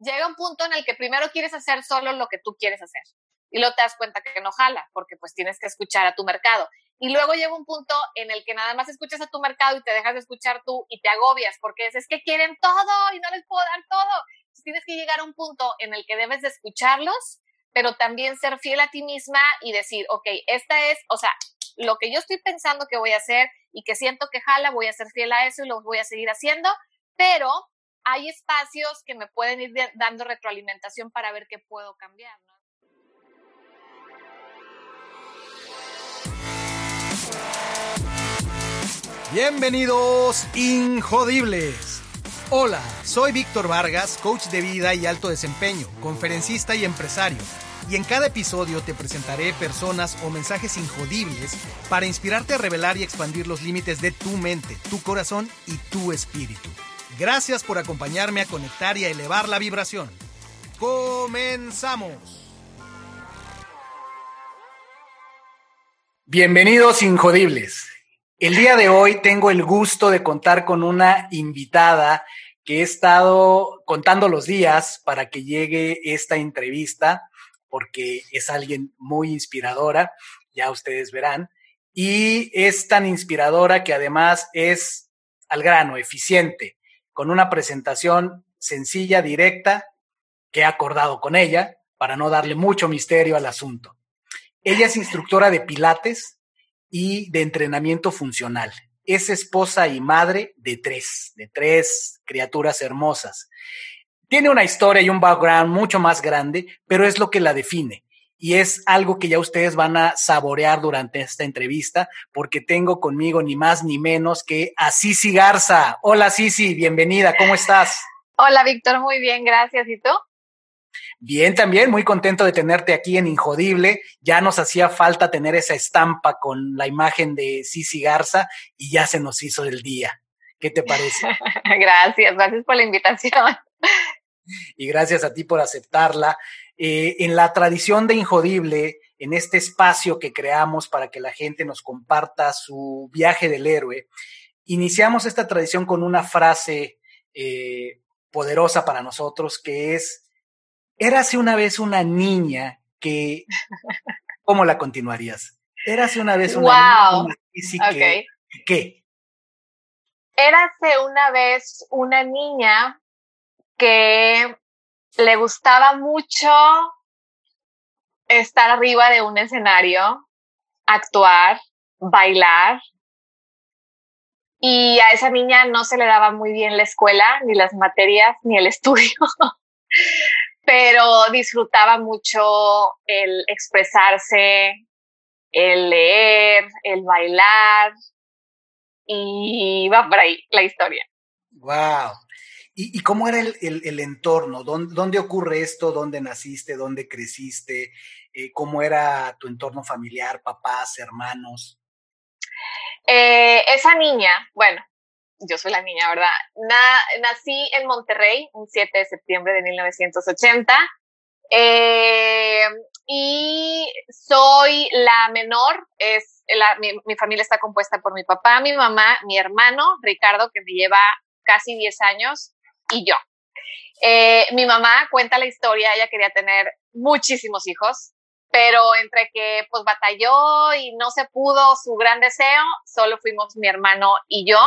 llega un punto en el que primero quieres hacer solo lo que tú quieres hacer y luego te das cuenta que no jala porque pues tienes que escuchar a tu mercado. Y luego llega un punto en el que nada más escuchas a tu mercado y te dejas de escuchar tú y te agobias porque es, que quieren todo y no les puedo dar todo. tienes que llegar a un punto en el que debes de escucharlos, pero también ser fiel a ti misma y decir, ok, esta es, o sea, lo que yo estoy pensando que voy a hacer y que siento que jala, voy a ser fiel a eso y lo voy a seguir haciendo, pero hay espacios que me pueden ir dando retroalimentación para ver qué puedo cambiar. Bienvenidos, Injodibles. Hola, soy Víctor Vargas, coach de vida y alto desempeño, conferencista y empresario. Y en cada episodio te presentaré personas o mensajes injodibles para inspirarte a revelar y expandir los límites de tu mente, tu corazón y tu espíritu. Gracias por acompañarme a conectar y a elevar la vibración. Comenzamos. Bienvenidos Injodibles. El día de hoy tengo el gusto de contar con una invitada que he estado contando los días para que llegue esta entrevista, porque es alguien muy inspiradora, ya ustedes verán, y es tan inspiradora que además es al grano, eficiente, con una presentación sencilla, directa, que he acordado con ella para no darle mucho misterio al asunto. Ella es instructora de Pilates, y de entrenamiento funcional. Es esposa y madre de tres, de tres criaturas hermosas. Tiene una historia y un background mucho más grande, pero es lo que la define. Y es algo que ya ustedes van a saborear durante esta entrevista, porque tengo conmigo ni más ni menos que a Cici Garza. Hola Cici, bienvenida, ¿cómo estás? Hola Víctor, muy bien, gracias. ¿Y tú? Bien, también muy contento de tenerte aquí en Injodible. Ya nos hacía falta tener esa estampa con la imagen de Cici Garza y ya se nos hizo el día. ¿Qué te parece? gracias, gracias por la invitación. Y gracias a ti por aceptarla. Eh, en la tradición de Injodible, en este espacio que creamos para que la gente nos comparta su viaje del héroe, iniciamos esta tradición con una frase eh, poderosa para nosotros que es Érase una vez una niña que. ¿Cómo la continuarías? Érase una vez una wow. niña que, ¿Qué? Érase una vez una niña que le gustaba mucho estar arriba de un escenario, actuar, bailar. Y a esa niña no se le daba muy bien la escuela, ni las materias, ni el estudio pero disfrutaba mucho el expresarse, el leer, el bailar y va por ahí la historia. Wow. ¿Y, cómo era el, entorno? ¿Dónde, ocurre esto? ¿Dónde naciste? ¿Dónde creciste? Eh, ¿Cómo era tu entorno familiar, papás, hermanos? Eh, esa niña, bueno, yo soy la niña, ¿verdad? nací en Monterrey un 7 de septiembre de 1980 eh, y soy la menor, es mi, familia está compuesta por mi papá, mi mamá, mi hermano Ricardo, que me lleva casi 10 años, y yo. Eh, mi mamá cuenta la historia, ella quería tener muchísimos hijos, pero entre que pues batalló y no se pudo su gran deseo, solo fuimos mi hermano y yo.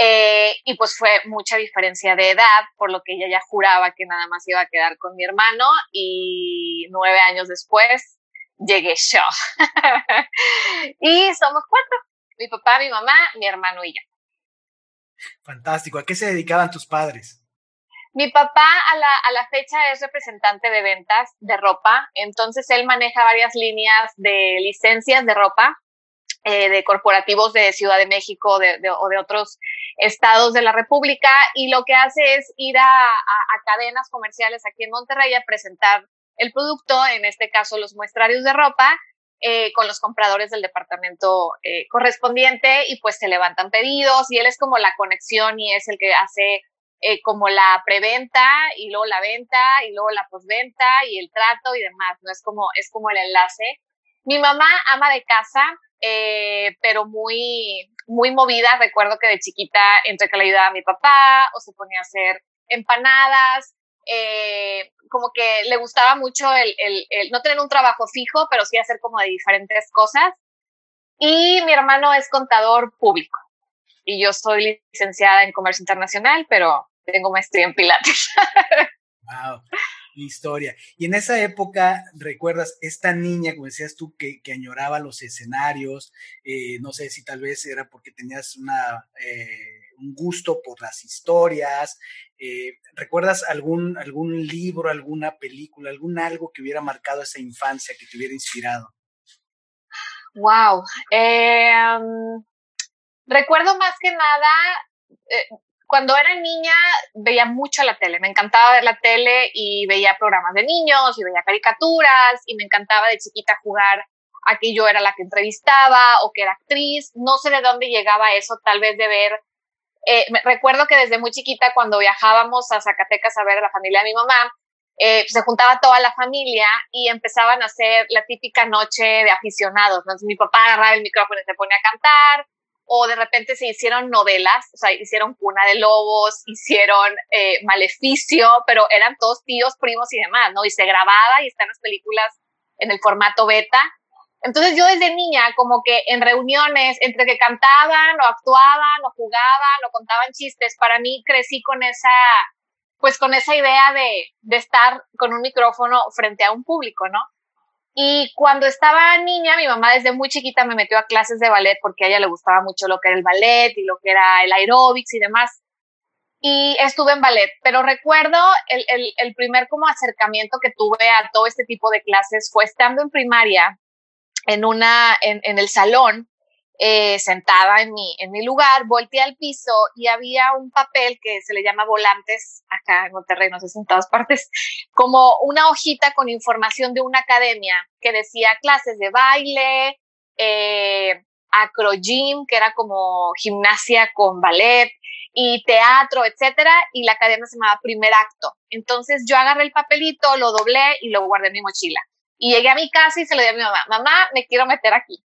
Eh, y pues fue mucha diferencia de edad, por lo que ella ya juraba que nada más iba a quedar con mi hermano y nueve años después llegué yo. y somos cuatro, mi papá, mi mamá, mi hermano y yo. Fantástico. ¿A qué se dedicaban tus padres? Mi papá a la, a la fecha es representante de ventas de ropa, entonces él maneja varias líneas de licencias de ropa eh, de corporativos de Ciudad de México o de otros estados de la República y lo que hace es ir a, cadenas comerciales aquí en Monterrey a presentar el producto, en este caso los muestrarios de ropa, eh, con los compradores del departamento eh, correspondiente y pues se levantan pedidos y él es como la conexión y es el que hace como la preventa y luego la venta y luego la postventa y el trato y demás, ¿no? Es como, es como el enlace. Mi mamá ama de casa, eh, pero muy, muy movida. Recuerdo que de chiquita entre que le ayudaba a mi papá o se ponía a hacer empanadas. eh, como que le gustaba mucho el, el, no tener un trabajo fijo, pero sí hacer como de diferentes cosas. Y mi hermano es contador público y yo soy licenciada en comercio internacional, pero tengo maestría en pilates. wow, historia. Y en esa época, ¿recuerdas esta niña, como decías tú, que, que añoraba los escenarios? Eh, no sé si tal vez era porque tenías una, eh, un gusto por las historias. Eh, ¿Recuerdas algún, algún libro, alguna película, algún algo que hubiera marcado esa infancia, que te hubiera inspirado? Wow. Em, recuerdo más que nada, eh, cuando era niña veía mucho la tele, me encantaba ver la tele y veía programas de niños y veía caricaturas y me encantaba de chiquita jugar a que yo era la que entrevistaba o que era actriz. No sé de dónde llegaba eso, tal vez de ver. Eh, recuerdo que desde muy chiquita cuando viajábamos a Zacatecas a ver a la familia de mi mamá, eh, se juntaba toda la familia y empezaban a hacer la típica noche de aficionados. Mi papá agarraba el micrófono y se ponía a cantar, o de repente se hicieron novelas, o sea, hicieron Cuna de Lobos, hicieron eh, Maleficio, pero eran todos tíos, primos y demás, ¿no? Y se grababa y están las películas en el formato beta. Entonces yo desde niña, como que en reuniones, entre que cantaban o actuaban o jugaban o contaban chistes, para mí crecí con esa pues con esa idea de, de estar con un micrófono frente a un público, ¿no? Y cuando estaba niña, mi mamá desde muy chiquita me metió a clases de ballet porque a ella le gustaba mucho lo que era el ballet y lo que era el aeróbics y demás. Y estuve en ballet, pero recuerdo el, el, el primer como acercamiento que tuve a todo este tipo de clases fue estando en primaria en una, en, en el salón eh, sentada en mi, en mi lugar, volteé al piso y había un papel que se le llama volantes acá en Monterrey, no sé si en todas partes, como una hojita con información de una academia que decía clases de baile, eh, acrogym, que era como gimnasia con ballet, y teatro, etcétera, y la academia se llamaba Primer Acto. Entonces yo agarré el papelito, lo doblé y lo guardé en mi mochila. Y llegué a mi casa y se lo di a mi mamá, mamá, me quiero meter aquí.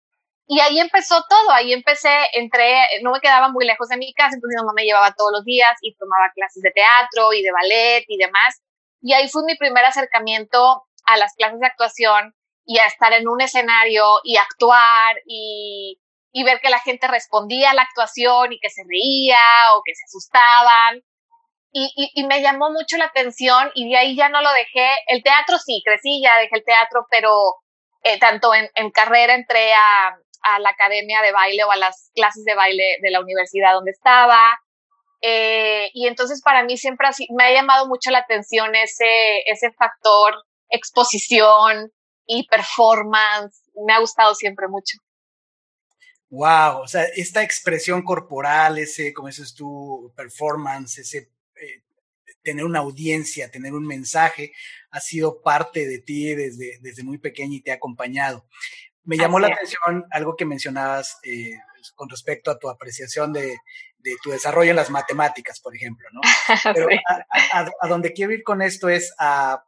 Y ahí empezó todo, ahí empecé, entré, no me quedaba muy lejos de mi casa, entonces mi mamá me llevaba todos los días y tomaba clases de teatro y de ballet y demás. Y ahí fue mi primer acercamiento a las clases de actuación y a estar en un escenario y actuar y, y ver que la gente respondía a la actuación y que se reía o que se asustaban. Y, y, me llamó mucho la atención y de ahí ya no lo dejé. El teatro sí, crecí, ya dejé el teatro, pero eh, tanto en, en, carrera entré a, a la academia de baile o a las clases de baile de la universidad donde estaba. Eh, y entonces para mí siempre así, me ha llamado mucho la atención ese, ese factor exposición y performance. Me ha gustado siempre mucho. Wow, o sea, esta expresión corporal, ese, como dices tú, performance, ese tener una audiencia, tener un mensaje, ha sido parte de ti desde, desde muy pequeña y te ha acompañado. Me llamó la atención algo que mencionabas eh, con respecto a tu apreciación de, de, tu desarrollo en las matemáticas, por ejemplo, ¿no? Pero a, a, donde quiero ir con esto es a,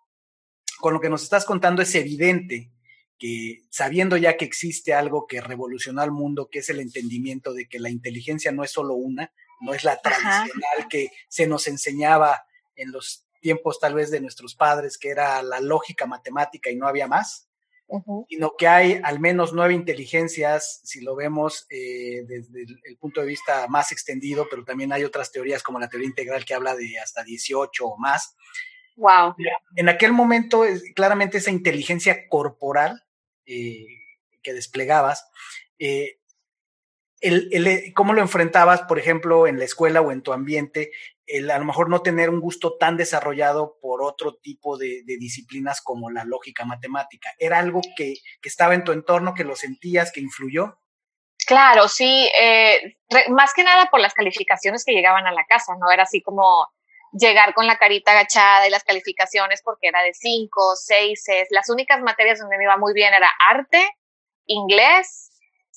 con lo que nos estás contando es evidente que sabiendo ya que existe algo que revolucionó al mundo, que es el entendimiento de que la inteligencia no es solo una, no es la tradicional Ajá. que se nos enseñaba en los tiempos tal vez de nuestros padres, que era la lógica matemática y no había más, Uh -huh. sino que hay al menos nueve inteligencias, si lo vemos eh, desde el, el, punto de vista más extendido, pero también hay otras teorías como la teoría integral que habla de hasta 18 o más. Wow. En aquel momento, claramente esa inteligencia corporal eh, que desplegabas, eh, el, el, ¿cómo lo enfrentabas, por ejemplo, en la escuela o en tu ambiente? El a lo mejor no tener un gusto tan desarrollado por otro tipo de, disciplinas como la lógica matemática. ¿Era algo que, que, estaba en tu entorno, que lo sentías, que influyó? Claro, sí, eh, más que nada por las calificaciones que llegaban a la casa, ¿no? Era así como llegar con la carita agachada y las calificaciones porque era de cinco, seises. Las únicas materias donde me iba muy bien era arte, inglés,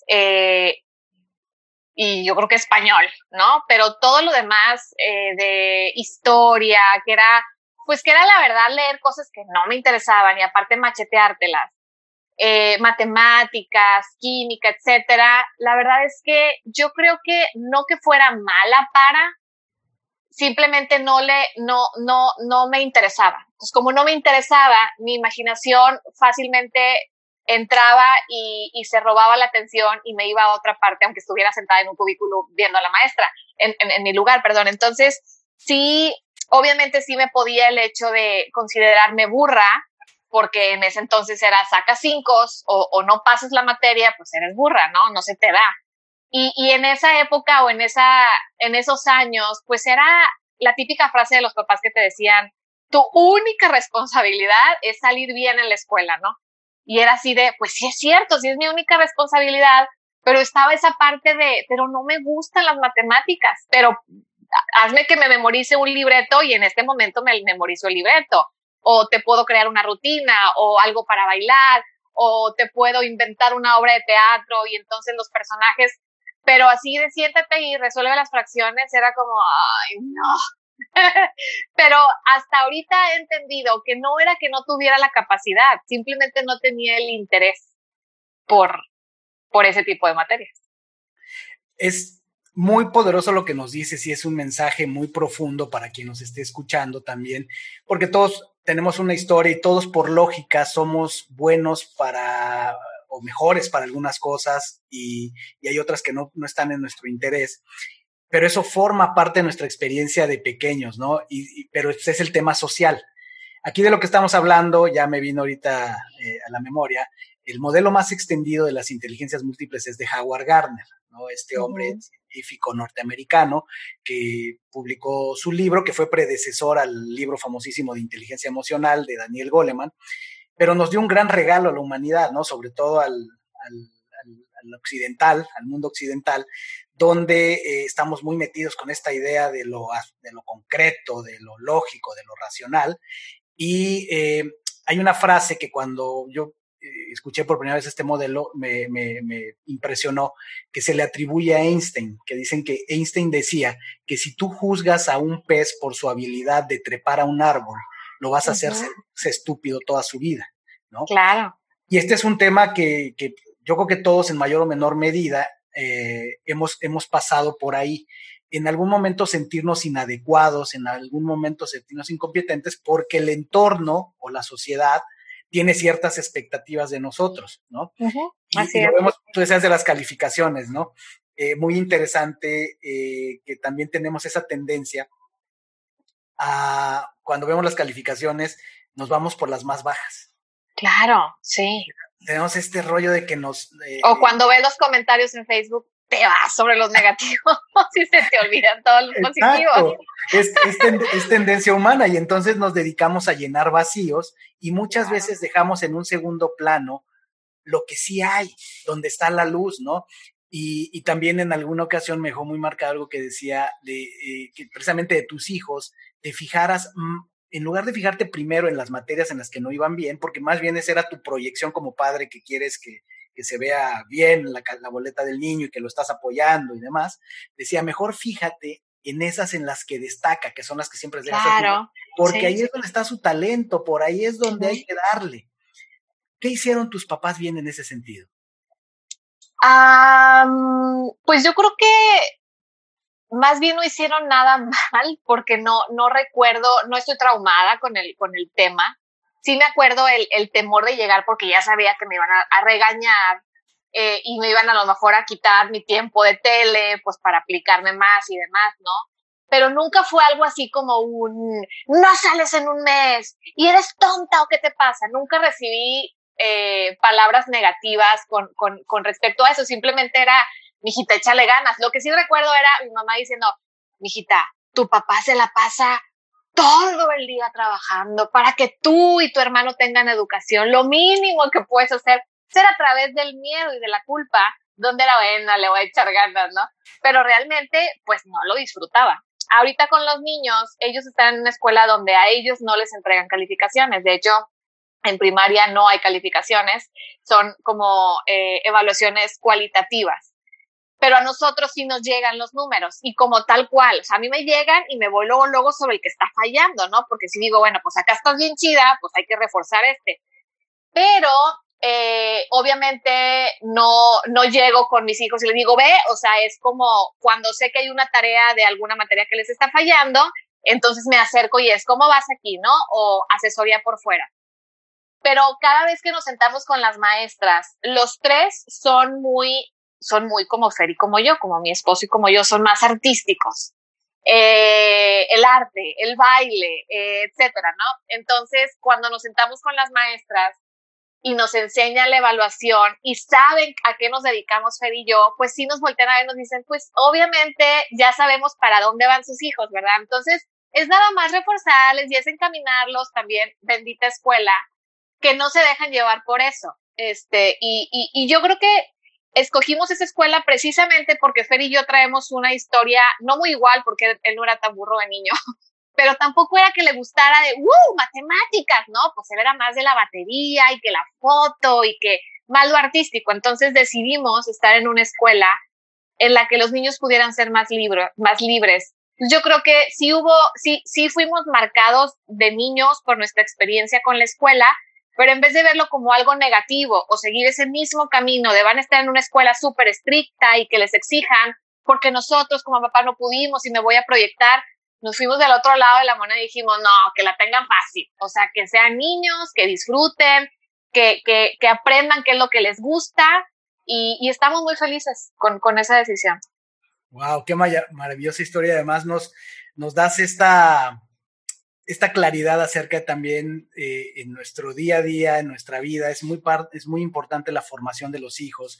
eh, y yo creo que español, ¿no? Pero todo lo demás eh, de historia, que era, pues que era la verdad leer cosas que no me interesaban y aparte macheteártelas, eh, matemáticas, química, etcétera. La verdad es que yo creo que no que fuera mala para, simplemente no le, no, no, no me interesaba. Entonces, como no me interesaba, mi imaginación fácilmente entraba y, se robaba la atención y me iba a otra parte, aunque estuviera sentada en un cubículo viendo a la maestra, en, mi lugar, perdón. Entonces, sí, obviamente sí me podía el hecho de considerarme burra, porque en ese entonces era saca cinco o, o, no pases la materia, pues eres burra, ¿no? No se te da. Y, y en esa época o en, esa, en esos años, pues era la típica frase de los papás que te decían, tu única responsabilidad es salir bien en la escuela, ¿no? Y era así de, pues sí es cierto, sí es mi única responsabilidad, pero estaba esa parte de, pero no me gustan las matemáticas, pero hazme que me memorice un libreto y en este momento me memorizo el libreto, o te puedo crear una rutina, o algo para bailar, o te puedo inventar una obra de teatro y entonces los personajes, pero así de siéntate y resuelve las fracciones, era como, ay, no. pero hasta ahorita he entendido que no era que no tuviera la capacidad, simplemente no tenía el interés por, por ese tipo de materias. Es muy poderoso lo que nos dices y es un mensaje muy profundo para quien nos esté escuchando también, porque todos tenemos una historia y todos por lógica somos buenos para o mejores para algunas cosas y, y hay otras que no, no, están en nuestro interés. Pero eso forma parte de nuestra experiencia de pequeños, ¿no? Y, y pero ese es el tema social. Aquí de lo que estamos hablando, ya me vino ahorita eh, a la memoria, el modelo más extendido de las inteligencias múltiples es de Howard Gardner, ¿no? Este hombre uh -huh científico norteamericano que publicó su libro, que fue predecesor al libro famosísimo de inteligencia emocional de Daniel Goleman, pero nos dio un gran regalo a la humanidad, ¿no? Sobre todo al, al, al, al occidental, al mundo occidental, donde eh, estamos muy metidos con esta idea de lo, de lo concreto, de lo lógico, de lo racional. Y eh, hay una frase que cuando yo escuché por primera vez este modelo, me, me, me, impresionó que se le atribuye a Einstein, que dicen que Einstein decía que si tú juzgas a un pez por su habilidad de trepar a un árbol, lo vas a hacerse estúpido toda su vida, ¿no? Claro. Y este es un tema que, que yo creo que todos en mayor o menor medida eh, hemos, hemos pasado por ahí. En algún momento sentirnos inadecuados, en algún momento sentirnos incompetentes, porque el entorno o la sociedad tiene ciertas expectativas de nosotros, ¿no? Uh -huh. Así y, y lo vemos, tú decías de las calificaciones, ¿no? Eh, muy interesante eh, que también tenemos esa tendencia a, cuando vemos las calificaciones, nos vamos por las más bajas. Claro, sí. Tenemos este rollo de que nos... Eh, o cuando ves los comentarios en Facebook, te vas sobre los negativos y se te olvidan todos los positivos. Es, es, ten, es, tendencia humana y entonces nos dedicamos a llenar vacíos y muchas veces dejamos en un segundo plano lo que sí hay, donde está la luz, ¿no? Y, y también en alguna ocasión me dejó muy marcado algo que decía de eh, que precisamente de tus hijos, te fijaras, en lugar de fijarte primero en las materias en las que no iban bien, porque más bien esa era tu proyección como padre que quieres que, que se vea bien la, la, boleta del niño y que lo estás apoyando y demás, decía, mejor fíjate en esas en las que destaca, que son las que siempre claro, porque sí. ahí es donde está su talento, por ahí es donde sí. hay que darle. ¿Qué hicieron tus papás bien en ese sentido? Um, pues yo creo que más bien no hicieron nada mal, porque no, no recuerdo, no estoy traumada con el, con el tema, sí me acuerdo el, el, temor de llegar porque ya sabía que me iban a, a regañar eh, y me iban a lo mejor a quitar mi tiempo de tele, pues para aplicarme más y demás, ¿no? Pero nunca fue algo así como un, no sales en un mes y eres tonta o qué te pasa. Nunca recibí eh, palabras negativas con, con, con respecto a eso. Simplemente era, mijita, échale ganas. Lo que sí recuerdo era mi mamá diciendo, mijita, tu papá se la pasa todo el día trabajando para que tú y tu hermano tengan educación. Lo mínimo que puedes hacer ser a través del miedo y de la culpa, donde la buena le voy a echar ganas, ¿no? Pero realmente, pues no lo disfrutaba. Ahorita con los niños, ellos están en una escuela donde a ellos no les entregan calificaciones. De hecho, en primaria no hay calificaciones, son como eh, evaluaciones cualitativas pero a nosotros sí nos llegan los números y como tal cual, o sea, a mí me llegan y me voy luego, luego sobre el que está fallando, ¿no? Porque si digo, bueno, pues acá estás bien chida, pues hay que reforzar este. Pero eh, obviamente no, no llego con mis hijos y les digo, ve, o sea, es como cuando sé que hay una tarea de alguna materia que les está fallando, entonces me acerco y es, ¿cómo vas aquí? ¿No? O asesoría por fuera. Pero cada vez que nos sentamos con las maestras, los tres son muy, son muy como Fer y como yo, como mi esposo y como yo, son más artísticos. Eh, el arte, el baile, eh, etcétera, ¿no? Entonces, cuando nos sentamos con las maestras, y nos enseña la evaluación y saben a qué nos dedicamos Fer y yo, pues sí nos voltean a ver nos dicen, pues obviamente ya sabemos para dónde van sus hijos, ¿verdad? Entonces, es nada más reforzarles y es encaminarlos también, bendita escuela, que no se dejan llevar por eso. Este, y, y yo creo que escogimos esa escuela precisamente porque Fer y yo traemos una historia no muy igual, porque él no era tan burro de niño, pero tampoco era que le gustara de, ¡uh! Matemáticas, ¿no? Pues él era más de la batería y que la foto y que más lo artístico. Entonces decidimos estar en una escuela en la que los niños pudieran ser más, más libres. Yo creo que sí hubo, sí, sí fuimos marcados de niños por nuestra experiencia con la escuela, pero en vez de verlo como algo negativo o seguir ese mismo camino de van a estar en una escuela súper estricta y que les exijan, porque nosotros como papá no pudimos y me voy a proyectar, nos fuimos del otro lado de la moneda y dijimos, no, que la tengan fácil, o sea, que sean niños, que disfruten, que, que, aprendan qué es lo que les gusta y, y estamos muy felices con, con, esa decisión. Wow, qué maravillosa historia. Además, nos, nos das esta, esta claridad acerca también eh, en nuestro día a día, en nuestra vida. Es muy, es muy importante la formación de los hijos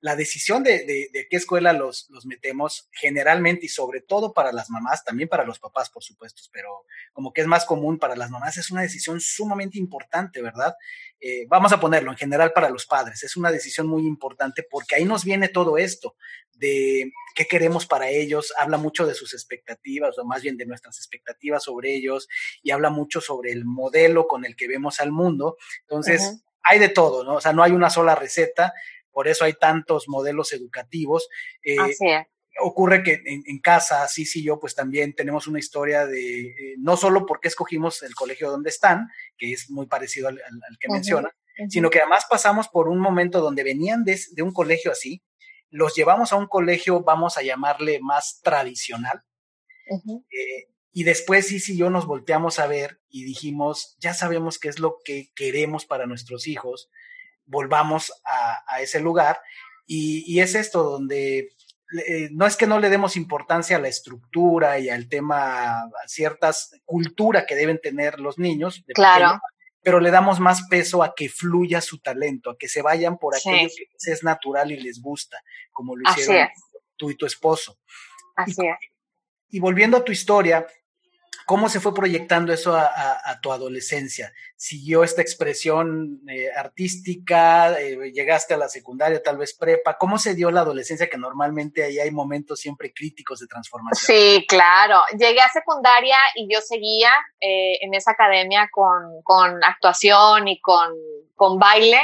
la decisión de, de, qué escuela los, los, metemos, generalmente y sobre todo para las mamás, también para los papás, por supuesto, pero como que es más común para las mamás, es una decisión sumamente importante, ¿verdad? Eh, vamos a ponerlo en general para los padres, es una decisión muy importante porque ahí nos viene todo esto de qué queremos para ellos, habla mucho de sus expectativas, o más bien de nuestras expectativas sobre ellos, y habla mucho sobre el modelo con el que vemos al mundo. Entonces, hay de todo, ¿no? O sea, no hay una sola receta, por eso hay tantos modelos educativos. Eh, Así es. Ocurre que en, casa, sí, sí, yo, pues también tenemos una historia de, eh, no solo porque escogimos el colegio donde están, que es muy parecido al, que menciona, sino que además pasamos por un momento donde venían de, un colegio así, los llevamos a un colegio, vamos a llamarle más tradicional, eh, y después sí, sí, yo nos volteamos a ver y dijimos, ya sabemos qué es lo que queremos para nuestros hijos, volvamos a, ese lugar. Y, es esto donde eh, no es que no le demos importancia a la estructura y al tema, a ciertas cultura que deben tener los niños, claro. pero le damos más peso a que fluya su talento, a que se vayan por aquello que es natural y les gusta, como lo hicieron tú y tu esposo. Así es. Y volviendo a tu historia, ¿Cómo se fue proyectando eso a, tu adolescencia? ¿Siguió esta expresión eh, artística? Eh, ¿Llegaste a la secundaria, tal vez prepa? ¿Cómo se dio la adolescencia? Que normalmente ahí hay momentos siempre críticos de transformación. Sí, claro. Llegué a secundaria y yo seguía eh, en esa academia con, con actuación y con, con baile.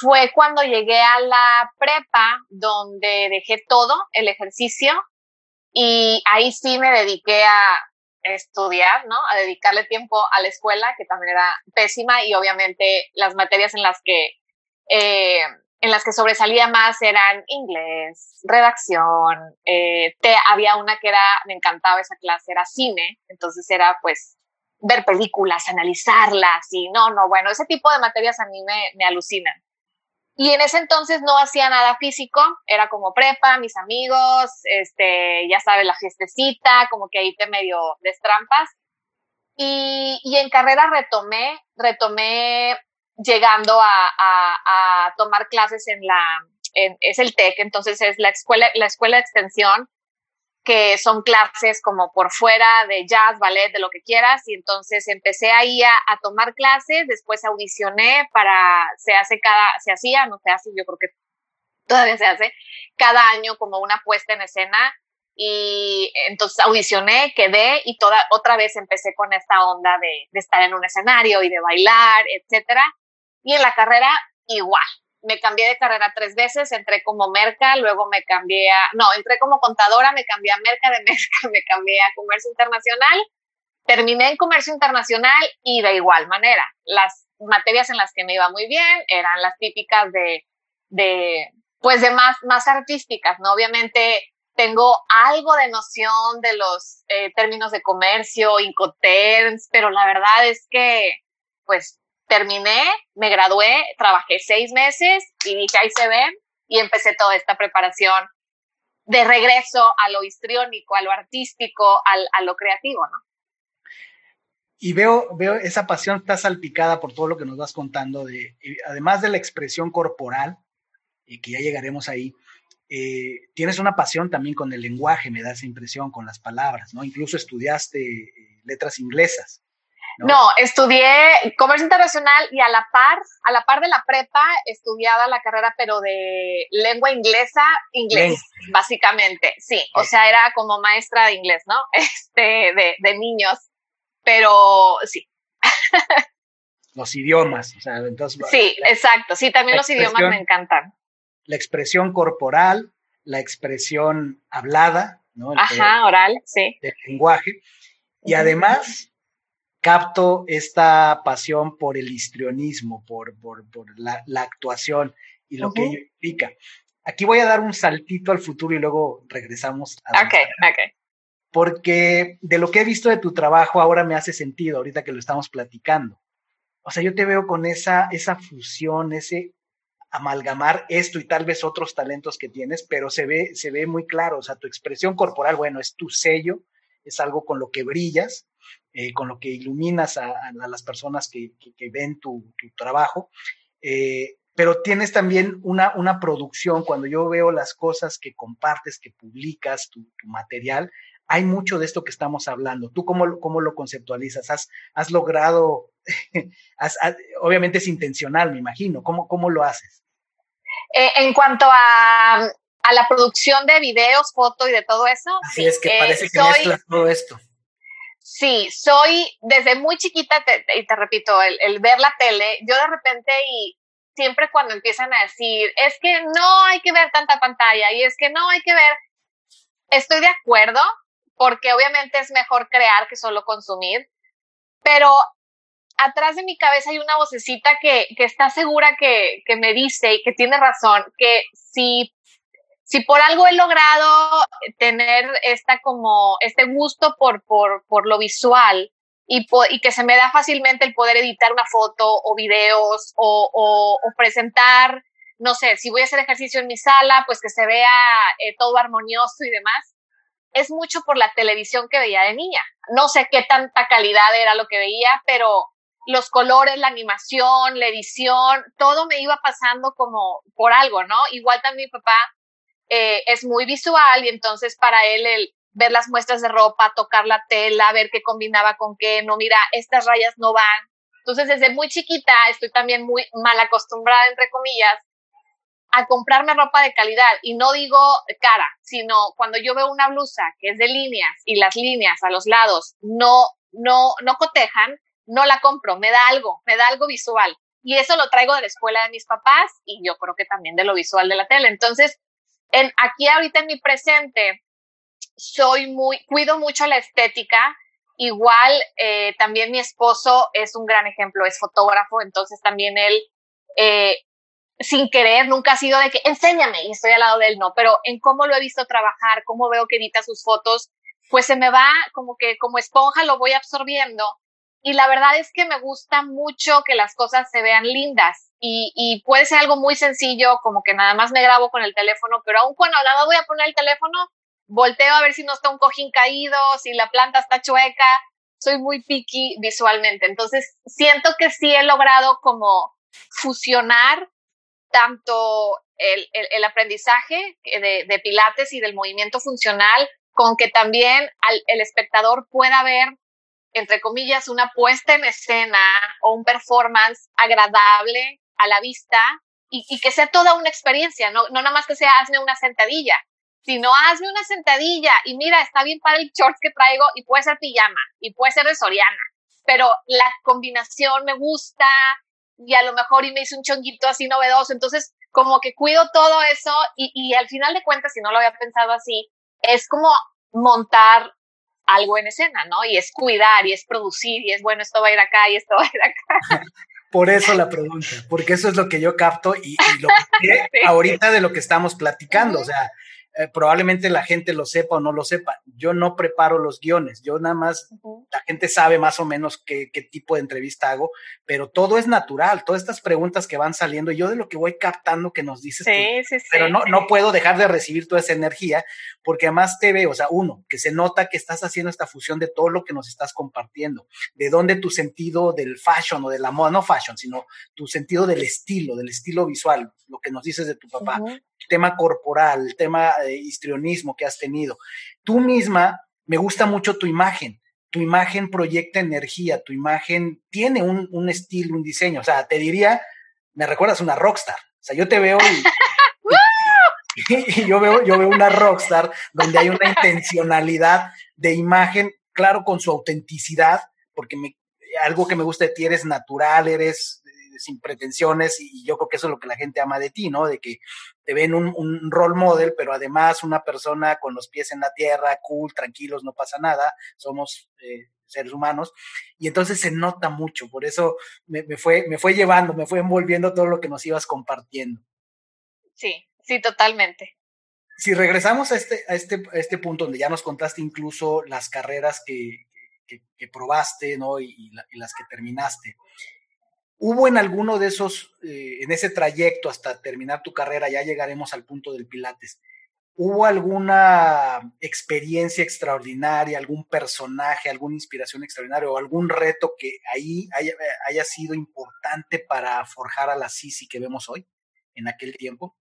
fue cuando llegué a la prepa donde dejé todo, el ejercicio, y ahí sí me dediqué a estudiar, ¿no? A dedicarle tiempo a la escuela, que también era pésima, y obviamente las materias en las que, eh, en las que sobresalía más eran inglés, redacción, eh, te, había una que era, me encantaba esa clase, era cine, entonces era pues ver películas, analizarlas, y no, no, bueno, ese tipo de materias a mí me, me alucinan. Y en ese entonces no hacía nada físico, era como prepa, mis amigos, este, ya sabes, la fiestecita, como que ahí te medio destrampas. Y, y en carrera retomé, retomé llegando a, a, a tomar clases en la, en, es el TEC, entonces es la escuela, la escuela de extensión que son clases como por fuera de jazz, ballet, de lo que quieras, y entonces empecé ahí a, tomar clases, después audicioné para, se hace cada, se hacía, no se hace, yo creo que todavía se hace, cada año como una puesta en escena, y entonces audicioné, quedé, y toda, otra vez empecé con esta onda de, de estar en un escenario y de bailar, etcétera, y en la carrera igual, me cambié de carrera tres veces, entré como merca, luego me cambié a, no, entré como contadora, me cambié a merca, de merca me cambié a comercio internacional terminé en comercio internacional y de igual manera, las materias en las que me iba muy bien eran las típicas de, de pues de más, más artísticas, ¿no? Obviamente tengo algo de noción de los eh, términos de comercio, incoterms, pero la verdad es que, pues, terminé, me gradué, trabajé seis meses y dije, ahí se ven, y empecé toda esta preparación de regreso a lo histriónico, a lo artístico, al, a lo creativo, ¿no? Y veo, veo esa pasión está salpicada por todo lo que nos vas contando, de, además de la expresión corporal, y que ya llegaremos ahí, eh, tienes una pasión también con el lenguaje, me da esa impresión, con las palabras, ¿no? Incluso estudiaste eh, letras inglesas. ¿No? estudié comercio internacional y a la par, a la par de la prepa, estudiaba la carrera, pero de lengua inglesa, inglés, básicamente, sí. O sea, era como maestra de inglés, ¿no? Este, de, de niños, pero sí. los idiomas, o sea, entonces. Sí, exacto, sí, también los idiomas me encantan. La expresión corporal, la expresión hablada, ¿no? Ajá, oral, sí. El lenguaje. Y además, capto esta pasión por el histrionismo, por, por, la, actuación y lo que ello implica. Aquí voy a dar un saltito al futuro y luego regresamos a... Ok, ok. Porque de lo que he visto de tu trabajo ahora me hace sentido, ahorita que lo estamos platicando. O sea, yo te veo con esa, esa fusión, ese amalgamar esto y tal vez otros talentos que tienes, pero se ve, se ve muy claro, o sea, tu expresión corporal, bueno, es tu sello, es algo con lo que brillas, eh, con lo que iluminas a, las personas que, ven tu, trabajo. Eh, pero tienes también una, una producción, cuando yo veo las cosas que compartes, que publicas, tu, material, hay mucho de esto que estamos hablando. ¿Tú cómo, cómo lo conceptualizas? ¿Has, has logrado, obviamente es intencional, me imagino, ¿cómo, cómo lo haces? Eh, en cuanto a, a, la producción de videos, fotos y de todo eso. Así es que parece que mezclas todo esto. Sí, soy desde muy chiquita, y te repito, el, ver la tele, yo de repente y siempre cuando empiezan a decir, es que no hay que ver tanta pantalla y es que no hay que ver, estoy de acuerdo, porque obviamente es mejor crear que solo consumir, pero atrás de mi cabeza hay una vocecita que, que está segura que, que me dice y que tiene razón, que si si por algo he logrado tener esta como, este gusto por, por, por lo visual y, y, que se me da fácilmente el poder editar una foto o videos o, o, presentar, no sé, si voy a hacer ejercicio en mi sala, pues que se vea eh, todo armonioso y demás, es mucho por la televisión que veía de niña. No sé qué tanta calidad era lo que veía, pero los colores, la animación, la edición, todo me iba pasando como por algo, ¿no? Igual también mi papá eh, es muy visual y entonces para él el ver las muestras de ropa, tocar la tela, ver qué combinaba con qué, no, mira, estas rayas no van. Entonces desde muy chiquita estoy también muy mal acostumbrada, entre comillas, a comprarme ropa de calidad y no digo cara, sino cuando yo veo una blusa que es de líneas y las líneas a los lados no, no, no cotejan, no la compro, me da algo, me da algo visual. Y eso lo traigo de la escuela de mis papás y yo creo que también de lo visual de la tele. Entonces, en, aquí ahorita en mi presente, soy muy, cuido mucho la estética. Igual, eh, también mi esposo es un gran ejemplo, es fotógrafo, entonces también él, eh, sin querer, nunca ha sido de que enséñame y estoy al lado de él, no, pero en cómo lo he visto trabajar, cómo veo que edita sus fotos, pues se me va como que como esponja lo voy absorbiendo. Y la verdad es que me gusta mucho que las cosas se vean lindas y, puede ser algo muy sencillo, como que nada más me grabo con el teléfono, pero aún cuando nada voy a poner el teléfono, volteo a ver si no está un cojín caído, si la planta está chueca, soy muy picky visualmente. Entonces, siento que sí he logrado como fusionar tanto el, el, aprendizaje de, de, Pilates y del movimiento funcional con que también al, el espectador pueda ver, entre comillas, una puesta en escena o un performance agradable a la vista y, que sea toda una experiencia, no, no nada más que sea hazme una sentadilla, sino hazme una sentadilla y mira, está bien para el short que traigo y puede ser pijama y puede ser de Soriana, pero la combinación me gusta y a lo mejor y me hice un chonguito así novedoso, entonces como que cuido todo eso y, y al final de cuentas, si no lo había pensado así, es como montar algo en escena, ¿no? Y es cuidar, y es producir, y es, bueno, esto va a ir acá, y esto va a ir acá. Por eso la pregunta, porque eso es lo que yo capto y, lo que ahorita de lo que estamos platicando, o sea, eh, probablemente la gente lo sepa o no lo sepa. Yo no preparo los guiones, yo nada más, la gente sabe más o menos qué, qué, tipo de entrevista hago, pero todo es natural, todas estas preguntas que van saliendo, yo de lo que voy captando que nos dices, sí, sí, sí, pero no, no puedo dejar de recibir toda esa energía, porque además te veo, o sea, uno, que se nota que estás haciendo esta fusión de todo lo que nos estás compartiendo, de dónde tu sentido del fashion o de la moda, no fashion, sino tu sentido del estilo, del estilo visual, lo que nos dices de tu papá, tema corporal, el tema de histrionismo que has tenido. Tú misma, me gusta mucho tu imagen. Tu imagen proyecta energía, tu imagen tiene un, un estilo, un diseño. O sea, te diría, me recuerdas una rockstar. O sea, yo te veo y, y yo veo, yo veo una rockstar donde hay una intencionalidad de imagen, claro, con su autenticidad, porque me, algo que me gusta de ti eres natural, eres sin pretensiones y yo creo que eso es lo que la gente ama de ti, ¿no? De que te ven un, un role model, pero además una persona con los pies en la tierra, cool, tranquilos, no pasa nada, somos eh, seres humanos y entonces se nota mucho, por eso me, me, fue, me fue llevando, me fue envolviendo todo lo que nos ibas compartiendo. Sí, sí, totalmente. Si regresamos a este, a este, a este punto donde ya nos contaste incluso las carreras que, que, que probaste, ¿no? Y, y, la, y, las que terminaste. ¿Hubo en alguno de esos, eh, en ese trayecto hasta terminar tu carrera, ya llegaremos al punto del Pilates, ¿hubo alguna experiencia extraordinaria, algún personaje, alguna inspiración extraordinaria o algún reto que ahí haya, haya sido importante para forjar a la Sisi que vemos hoy, en aquel tiempo?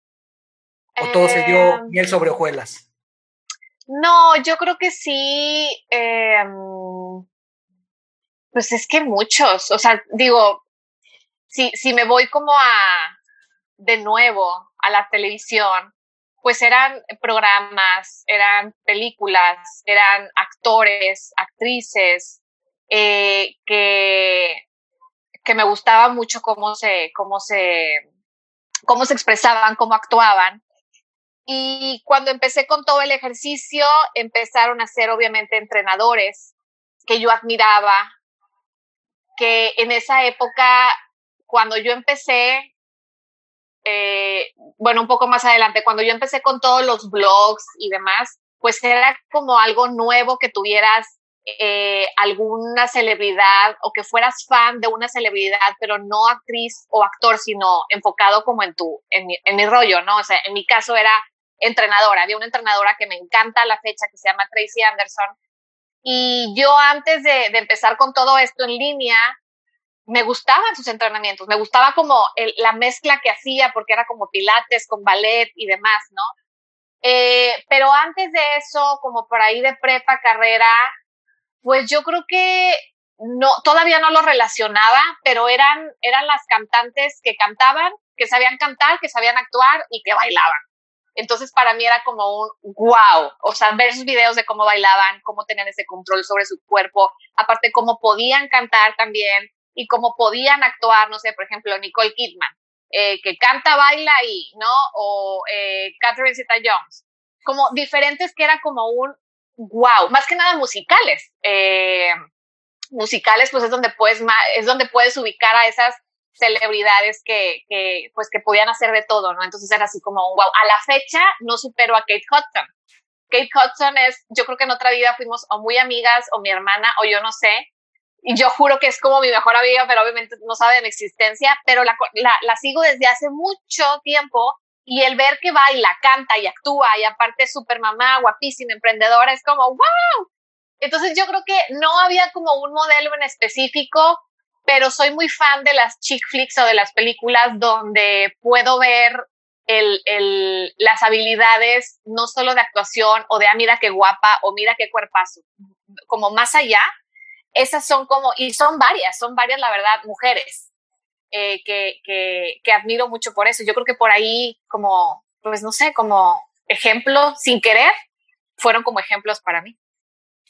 ¿O todo se dio miel sobre hojuelas? No, yo creo que sí. Eh, pues es que muchos, o sea, digo, si, si me voy como a, de nuevo, a la televisión, pues eran programas, eran películas, eran actores, actrices, eh, que, que me gustaba mucho cómo se, cómo se, cómo se expresaban, cómo actuaban. Y cuando empecé con todo el ejercicio, empezaron a ser obviamente entrenadores que yo admiraba, que en esa época cuando yo empecé, eh, bueno, un poco más adelante, cuando yo empecé con todos los blogs y demás, pues era como algo nuevo que tuvieras eh, alguna celebridad o que fueras fan de una celebridad, pero no actriz o actor, sino enfocado como en tu, en mi, en mi rollo, ¿no? O sea, en mi caso era entrenadora, había una entrenadora que me encanta a la fecha que se llama Tracy Anderson. Y yo antes de, de empezar con todo esto en línea, me gustaban sus entrenamientos, me gustaba como la mezcla que hacía, porque era como pilates con ballet y demás, ¿no? Eh, pero antes de eso, como por ahí de prepa, carrera, pues yo creo que no, todavía no lo relacionaba, pero eran, eran las cantantes que cantaban, que sabían cantar, que sabían actuar y que bailaban. Entonces para mí era como un wow, o sea, ver sus videos de cómo bailaban, cómo tenían ese control sobre su cuerpo, aparte cómo podían cantar también, y cómo podían actuar, no sé, por ejemplo, Nicole Kidman, eh, que canta, baila y, ¿no? O eh, Catherine Zeta-Jones, como diferentes que era como un wow, más que nada musicales. Eh, musicales, pues es donde puedes, es donde puedes ubicar a esas celebridades que, que, pues que podían hacer de todo, ¿no? Entonces era así como un wow. A la fecha no supero a Kate Hudson. Kate Hudson es, yo creo que en otra vida fuimos o muy amigas o mi hermana o yo no sé, yo juro que es como mi mejor amiga, pero obviamente no sabe de mi existencia, pero la, la, la, sigo desde hace mucho tiempo y el ver que baila, canta y actúa y aparte es súper mamá, guapísima, emprendedora, es como, wow. Entonces yo creo que no había como un modelo en específico, pero soy muy fan de las chick flicks o de las películas donde puedo ver el, el, las habilidades no solo de actuación o de, ah, mira qué guapa o mira qué cuerpazo, como más allá esas son como, y son varias, son varias, la verdad, mujeres eh, que, que, que, admiro mucho por eso. Yo creo que por ahí, como, pues no sé, como ejemplo, sin querer, fueron como ejemplos para mí.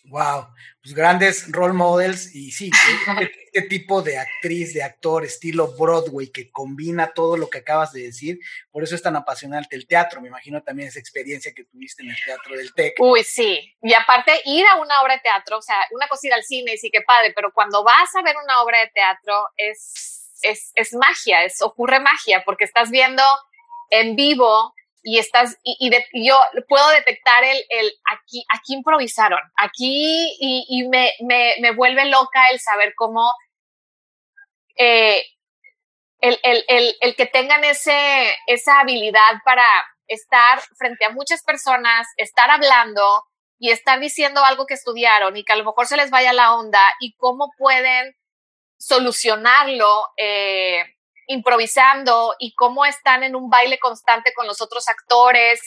Wow, pues grandes role models y sí, este, este, tipo de actriz, de actor, estilo Broadway, que combina todo lo que acabas de decir, por eso es tan apasionante el teatro, me imagino también esa experiencia que tuviste en el teatro del TEC. Uy, sí, y aparte ir a una obra de teatro, o sea, una cosa ir al cine y sí que padre, pero cuando vas a ver una obra de teatro es, es, es magia, es, ocurre magia, porque estás viendo en vivo y estás, y, yo puedo detectar el, el, aquí, aquí improvisaron, aquí, y, y me, me, me, vuelve loca el saber cómo, eh, el, el, el, que tengan ese, esa habilidad para estar frente a muchas personas, estar hablando y estar diciendo algo que estudiaron y que a lo mejor se les vaya la onda y cómo pueden solucionarlo eh, improvisando y cómo están en un baile constante con los otros actores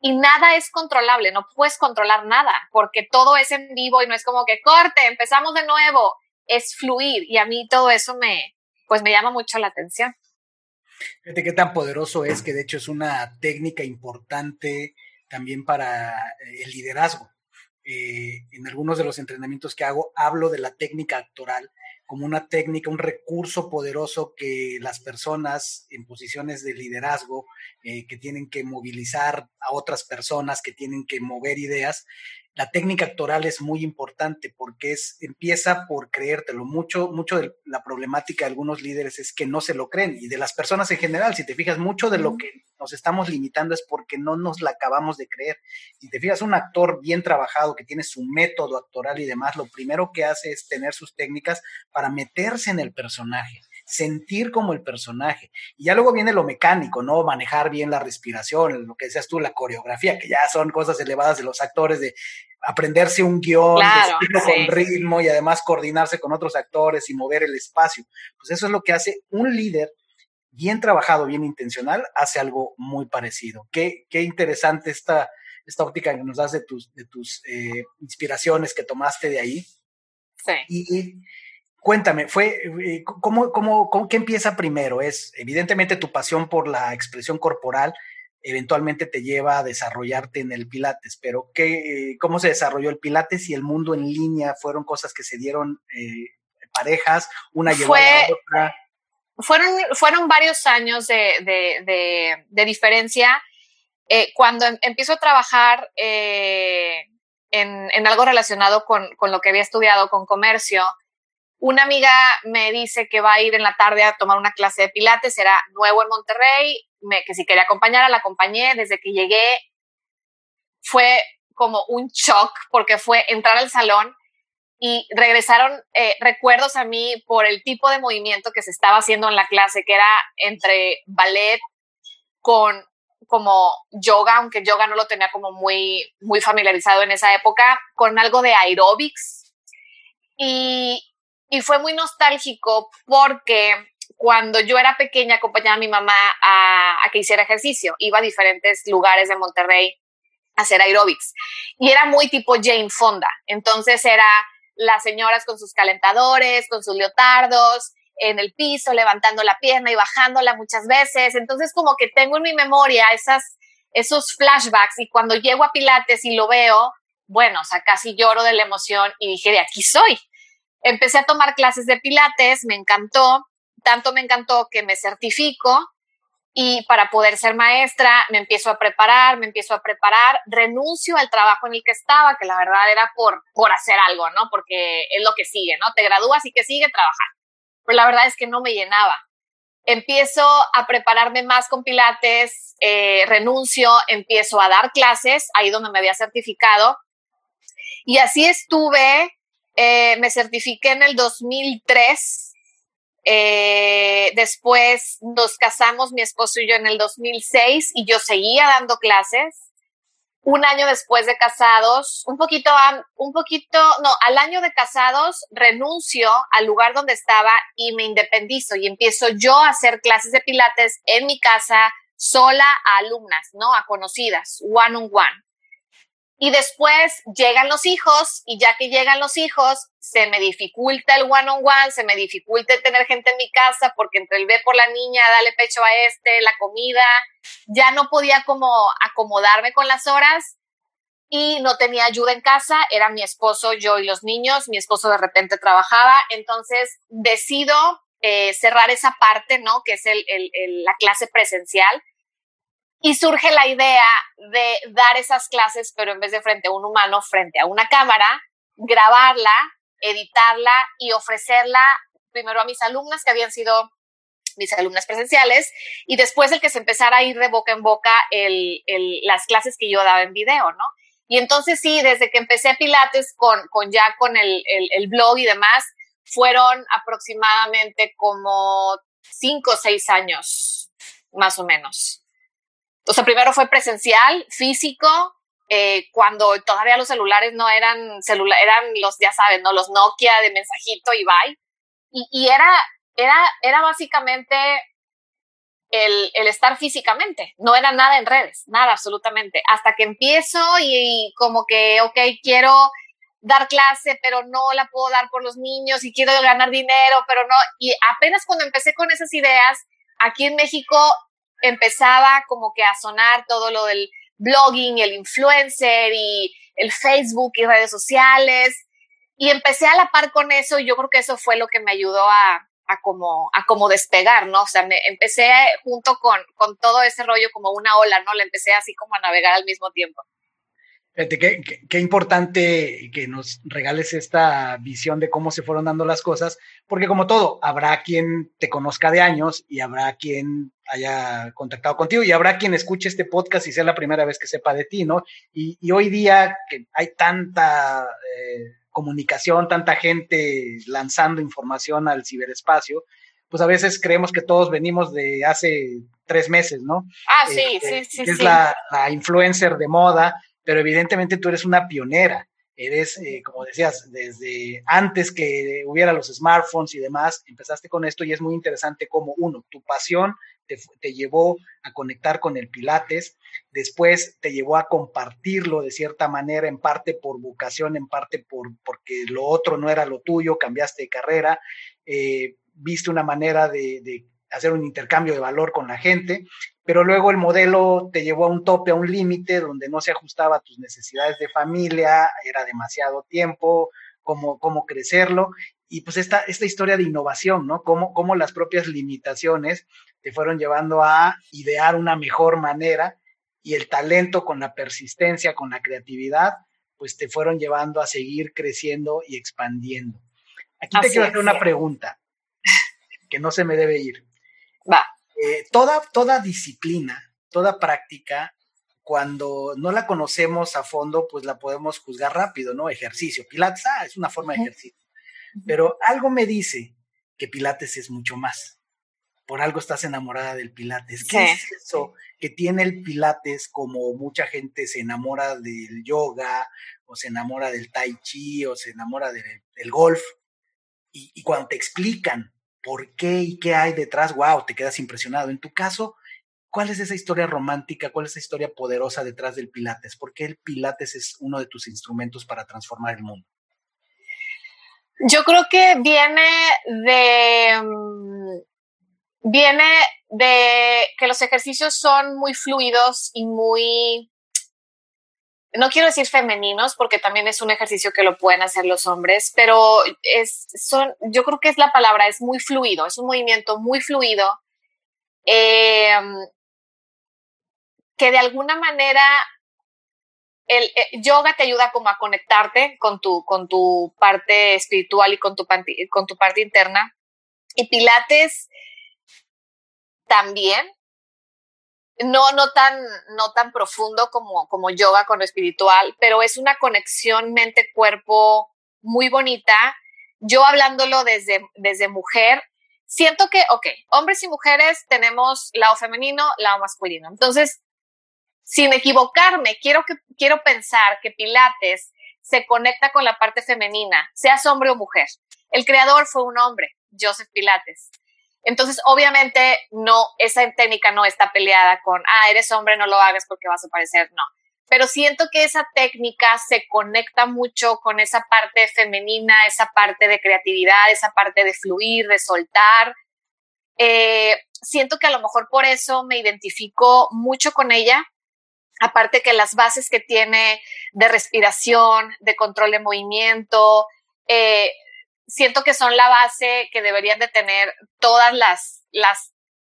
y nada es controlable, no puedes controlar nada porque todo es en vivo y no es como que corte, empezamos de nuevo, es fluir y a mí todo eso me, pues me llama mucho la atención. Fíjate qué tan poderoso es que de hecho es una técnica importante también para el liderazgo. Eh, en algunos de los entrenamientos que hago hablo de la técnica actoral como una técnica, un recurso poderoso que las personas en posiciones de liderazgo, eh, que tienen que movilizar a otras personas, que tienen que mover ideas, la técnica actoral es muy importante porque es, empieza por creértelo. Mucho, mucho de la problemática de algunos líderes es que no se lo creen y de las personas en general. Si te fijas, mucho de lo que nos estamos limitando es porque no nos la acabamos de creer. Si te fijas, un actor bien trabajado que tiene su método actoral y demás, lo primero que hace es tener sus técnicas para meterse en el personaje sentir como el personaje. Y ya luego viene lo mecánico, ¿no? Manejar bien la respiración, lo que decías tú, la coreografía, que ya son cosas elevadas de los actores, de aprenderse un guion, con ritmo y además coordinarse con otros actores y mover el espacio. Pues eso es lo que hace un líder bien trabajado, bien intencional, hace algo muy parecido. Qué, qué interesante esta, esta óptica que nos das de tus, de tus eh, inspiraciones que tomaste de ahí. Sí. Y, Cuéntame, fue eh, ¿cómo, cómo, cómo, qué empieza primero? Es evidentemente tu pasión por la expresión corporal, eventualmente te lleva a desarrollarte en el Pilates, pero ¿qué, ¿cómo se desarrolló el Pilates y el mundo en línea? ¿Fueron cosas que se dieron eh, parejas? ¿Una llevó a la otra? Fueron, fueron varios años de, de, de, diferencia. Eh, cuando em, empiezo a trabajar en, en, algo relacionado con, con lo que había estudiado, con comercio, una amiga me dice que va a ir en la tarde a tomar una clase de pilates, era nuevo en Monterrey, me, que si quería acompañar, la acompañé. Desde que llegué fue como un shock porque fue entrar al salón y regresaron eh, recuerdos a mí por el tipo de movimiento que se estaba haciendo en la clase, que era entre ballet con como yoga, aunque yoga no lo tenía como muy, muy familiarizado en esa época, con algo de aerobics. Y, y fue muy nostálgico porque cuando yo era pequeña acompañaba a mi mamá a, que hiciera ejercicio. Iba a diferentes lugares de Monterrey a hacer aerobics. Y era muy tipo Jane Fonda. Entonces era las señoras con sus calentadores, con sus leotardos, en el piso, levantando la pierna y bajándola muchas veces. Entonces como que tengo en mi memoria esas, esos flashbacks y cuando llego a Pilates y lo veo, bueno, o sea, casi lloro de la emoción y dije, de aquí soy. Empecé a tomar clases de pilates, me encantó, tanto me encantó que me certifico y para poder ser maestra me empiezo a preparar, me empiezo a preparar, renuncio al trabajo en el que estaba, que la verdad era por, por hacer algo, ¿no? Porque es lo que sigue, ¿no? Te gradúas y que sigue trabajar. Pero la verdad es que no me llenaba. Empiezo a prepararme más con pilates, eh, renuncio, empiezo a dar clases, ahí donde me había certificado. Y así estuve eh, me certifiqué en el 2003. Eh, después nos casamos, mi esposo y yo, en el 2006 y yo seguía dando clases. Un año después de casados, un poquito, un poquito, no, al año de casados renuncio al lugar donde estaba y me independizo y empiezo yo a hacer clases de pilates en mi casa, sola a alumnas, ¿no? A conocidas, one on one. Y después llegan los hijos y ya que llegan los hijos, se me dificulta el one-on-one, se me dificulta tener gente en mi casa porque entre el ve por la niña, dale pecho a este, la comida, ya no podía como acomodarme con las horas y no tenía ayuda en casa, era mi esposo, yo y los niños, mi esposo de repente trabajaba, entonces decido eh, cerrar esa parte, ¿no? Que es el, la clase presencial. Y surge la idea de dar esas clases, pero en vez de frente a un humano, frente a una cámara, grabarla, editarla y ofrecerla primero a mis alumnas que habían sido mis alumnas presenciales y después el que se empezara a ir de boca en boca las clases que yo daba en video, ¿no? Y entonces sí, desde que empecé Pilates con, ya con el, blog y demás, fueron aproximadamente como cinco o seis años, más o menos. Sea, primero fue presencial, físico, eh, cuando todavía los celulares no eran celular, eran los, ya saben, ¿no? Los Nokia de mensajito y bye. Y, y era, era, era básicamente el, estar físicamente, no era nada en redes, nada absolutamente, hasta que empiezo y, como que, ok, quiero dar clase, pero no la puedo dar por los niños y quiero ganar dinero, pero no, y apenas cuando empecé con esas ideas, aquí en México empezaba como que a sonar todo lo del blogging, el influencer y el Facebook y redes sociales, y empecé a la par con eso y yo creo que eso fue lo que me ayudó a, a como, a como despegar, ¿no? O sea, me empecé junto con, con todo ese rollo como una ola, ¿no? Le empecé así como a navegar al mismo tiempo. Fíjate, qué, qué, importante que nos regales esta visión de cómo se fueron dando las cosas, porque como todo, habrá quien te conozca de años y habrá quien haya contactado contigo y habrá quien escuche este podcast y sea la primera vez que sepa de ti, ¿no? Y, y hoy día que hay tanta... Eh, comunicación, tanta gente lanzando información al ciberespacio, pues a veces creemos que todos venimos de hace tres meses, ¿no? Ah, sí, este, sí, sí. es La, influencer de moda, pero evidentemente tú eres una pionera. Eres, eh, como decías, desde antes que hubiera los smartphones y demás, empezaste con esto y es muy interesante como uno, tu pasión te, llevó a conectar con el Pilates, después te llevó a compartirlo de cierta manera, en parte por vocación, en parte por porque lo otro no era lo tuyo, cambiaste de carrera, eh, viste una manera de, hacer un intercambio de valor con la gente, pero luego el modelo te llevó a un tope, a un límite donde no se ajustaba a tus necesidades de familia, era demasiado tiempo, cómo, cómo crecerlo, y pues esta, esta historia de innovación, ¿no? Cómo, cómo las propias limitaciones te fueron llevando a idear una mejor manera y el talento con la persistencia, con la creatividad, pues te fueron llevando a seguir creciendo y expandiendo. Aquí te quiero hacer una pregunta que no se me debe ir. Va. Eh, toda, toda disciplina, toda práctica, cuando no la conocemos a fondo, pues la podemos juzgar rápido, ¿no? Ejercicio. Pilates, ah, es una forma de ejercicio. Pero algo me dice que Pilates es mucho más por algo estás enamorada del Pilates. ¿Qué es eso que tiene el Pilates como mucha gente se enamora del yoga o se enamora del tai chi o se enamora del, golf? Y, cuando te explican por qué y qué hay detrás, wow, te quedas impresionado. En tu caso, ¿cuál es esa historia romántica? ¿Cuál es esa historia poderosa detrás del Pilates? ¿Por qué el Pilates es uno de tus instrumentos para transformar el mundo? Yo creo que viene de mm, viene de que los ejercicios son muy fluidos y muy, no quiero decir femeninos, porque también es un ejercicio que lo pueden hacer los hombres, pero es, son, yo creo que es la palabra, es muy fluido, es un movimiento muy fluido, em, que de alguna manera el, eh, yoga te ayuda como a conectarte con tu, con tu parte espiritual y con tu, parte interna. Y Pilates también, no, no, tan, no tan profundo como, como yoga con lo espiritual, pero es una conexión mente-cuerpo muy bonita. Yo hablándolo desde, desde mujer, siento que, ok, hombres y mujeres tenemos lado femenino, lado masculino. Entonces, sin equivocarme, quiero, que, quiero pensar que Pilates se conecta con la parte femenina, seas hombre o mujer. El creador fue un hombre, Joseph Pilates. Entonces, obviamente, no, esa técnica no está peleada con, ah, eres hombre, no lo hagas porque vas a parecer, no. Pero siento que esa técnica se conecta mucho con esa parte femenina, esa parte de creatividad, esa parte de fluir, de soltar. Eh, siento que a lo mejor por eso me identifico mucho con ella. Aparte que las bases que tiene de respiración, de control de movimiento, eh, siento que son la base que deberían de tener todas las, las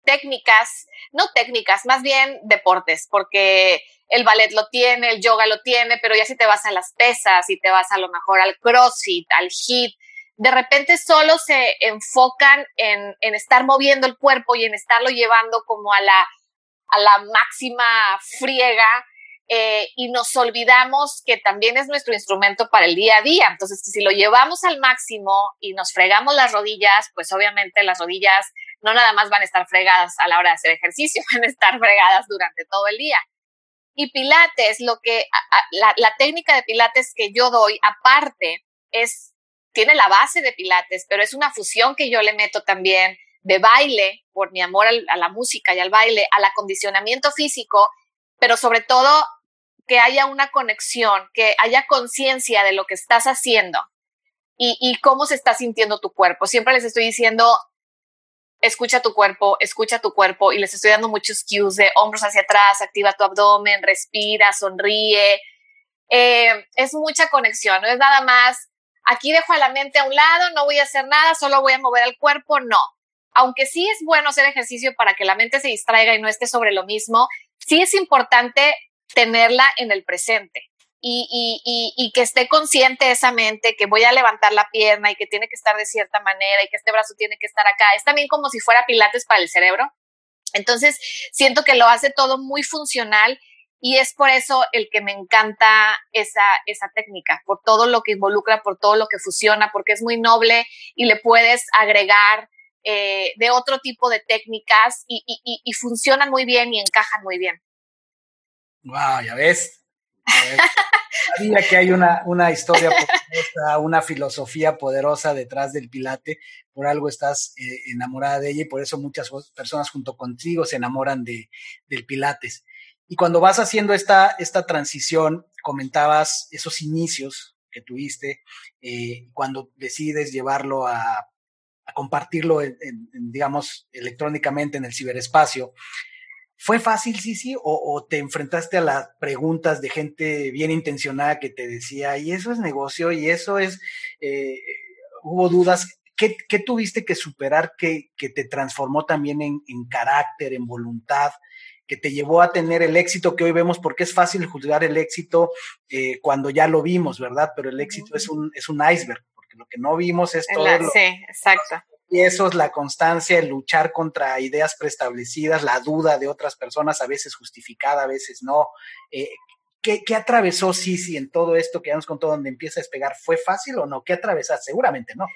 técnicas, no técnicas, más bien deportes, porque el ballet lo tiene, el yoga lo tiene, pero ya si te vas a las pesas, y te vas a lo mejor al crossfit, al hit, de repente solo se enfocan en, en estar moviendo el cuerpo y en estarlo llevando como a la, a la máxima friega eh, y nos olvidamos que también es nuestro instrumento para el día a día. Entonces, si lo llevamos al máximo y nos fregamos las rodillas, pues obviamente las rodillas no nada más van a estar fregadas a la hora de hacer ejercicio, van a estar fregadas durante todo el día. Y Pilates, lo que la, la técnica de Pilates que yo doy, aparte, es, tiene la base de Pilates, pero es una fusión que yo le meto también de baile, por mi amor a la música y al baile, al acondicionamiento físico, pero sobre todo que haya una conexión, que haya conciencia de lo que estás haciendo y, cómo se está sintiendo tu cuerpo. Siempre les estoy diciendo, escucha tu cuerpo, escucha tu cuerpo y les estoy dando muchos cues de hombros hacia atrás, activa tu abdomen, respira, sonríe. Eh, es mucha conexión, no es nada más, aquí dejo a la mente a un lado, no voy a hacer nada, solo voy a mover el cuerpo, no. Aunque sí es bueno hacer ejercicio para que la mente se distraiga y no esté sobre lo mismo, sí es importante tenerla en el presente. Y, que esté consciente esa mente que voy a levantar la pierna y que tiene que estar de cierta manera y que este brazo tiene que estar acá. Es también como si fuera pilates para el cerebro. Entonces, siento que lo hace todo muy funcional y es por eso el que me encanta esa, esa técnica, por todo lo que involucra, por todo lo que fusiona, porque es muy noble y le puedes agregar eh, de otro tipo de técnicas y, y, y funcionan muy bien y encajan muy bien. Wow, ya ves. Sabía que hay una, una historia poderosa, una filosofía poderosa detrás del Pilate. Por algo estás eh, enamorada de ella y por eso muchas personas junto contigo se enamoran de, del Pilates. Y cuando vas haciendo esta, esta transición, comentabas esos inicios que tuviste, eh, cuando decides llevarlo a, compartirlo, digamos, electrónicamente en el ciberespacio. ¿Fue fácil, sí, sí? O, te enfrentaste a las preguntas de gente bien intencionada que te decía, y eso es negocio, y eso es, eh, hubo dudas? ¿Qué, tuviste que superar que, que te transformó también en, carácter, en voluntad, que te llevó a tener el éxito que hoy vemos? Porque es fácil juzgar el éxito eh, cuando ya lo vimos, ¿verdad? Pero el éxito es un, es un iceberg, porque lo que no vimos es todo. lo, sí, exacto y eso es la constancia, el luchar contra ideas preestablecidas, la duda de otras personas, a veces justificada, a veces no. Eh, ¿qué, ¿qué, atravesó Sisi en todo esto que con todo donde empieza a despegar? ¿Fue fácil o no? ¿Qué atravesaste? Seguramente no.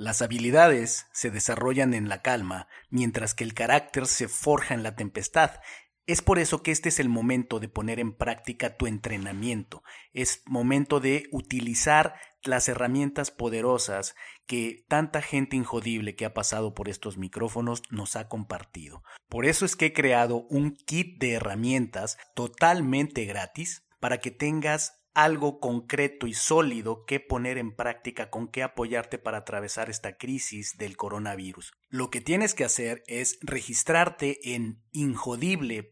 Las habilidades se desarrollan en la calma, mientras que el carácter se forja en la tempestad. Es por eso que este es el momento de poner en práctica tu entrenamiento. Es momento de utilizar las herramientas poderosas que tanta gente injodible que ha pasado por estos micrófonos nos ha compartido. Por eso es que he creado un kit de herramientas totalmente gratis para que tengas algo concreto y sólido que poner en práctica, con qué apoyarte para atravesar esta crisis del coronavirus. Lo que tienes que hacer es registrarte en injodible.mx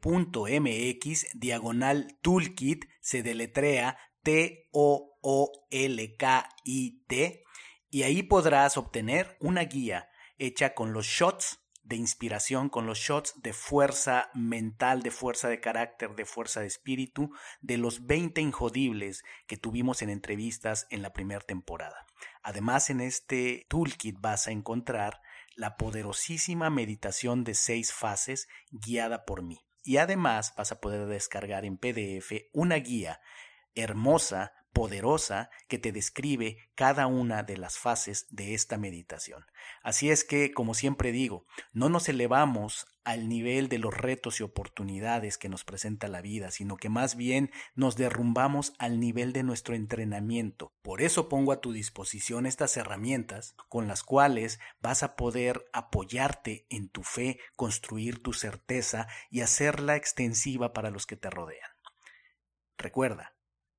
diagonal toolkit, se deletrea T-O-O-L-K-I-T, y ahí podrás obtener una guía hecha con los shots de inspiración, con los shots de fuerza mental, de fuerza de carácter, de fuerza de espíritu, de los 20 injodibles que tuvimos en entrevistas en la primera temporada. Además, en este toolkit vas a encontrar la poderosísima meditación de seis fases guiada por mí. Y además vas a poder descargar en PDF una guía hermosa poderosa que te describe cada una de las fases de esta meditación. Así es que, como siempre digo, no nos elevamos al nivel de los retos y oportunidades que nos presenta la vida, sino que más bien nos derrumbamos al nivel de nuestro entrenamiento. Por eso pongo a tu disposición estas herramientas con las cuales vas a poder apoyarte en tu fe, construir tu certeza y hacerla extensiva para los que te rodean. Recuerda,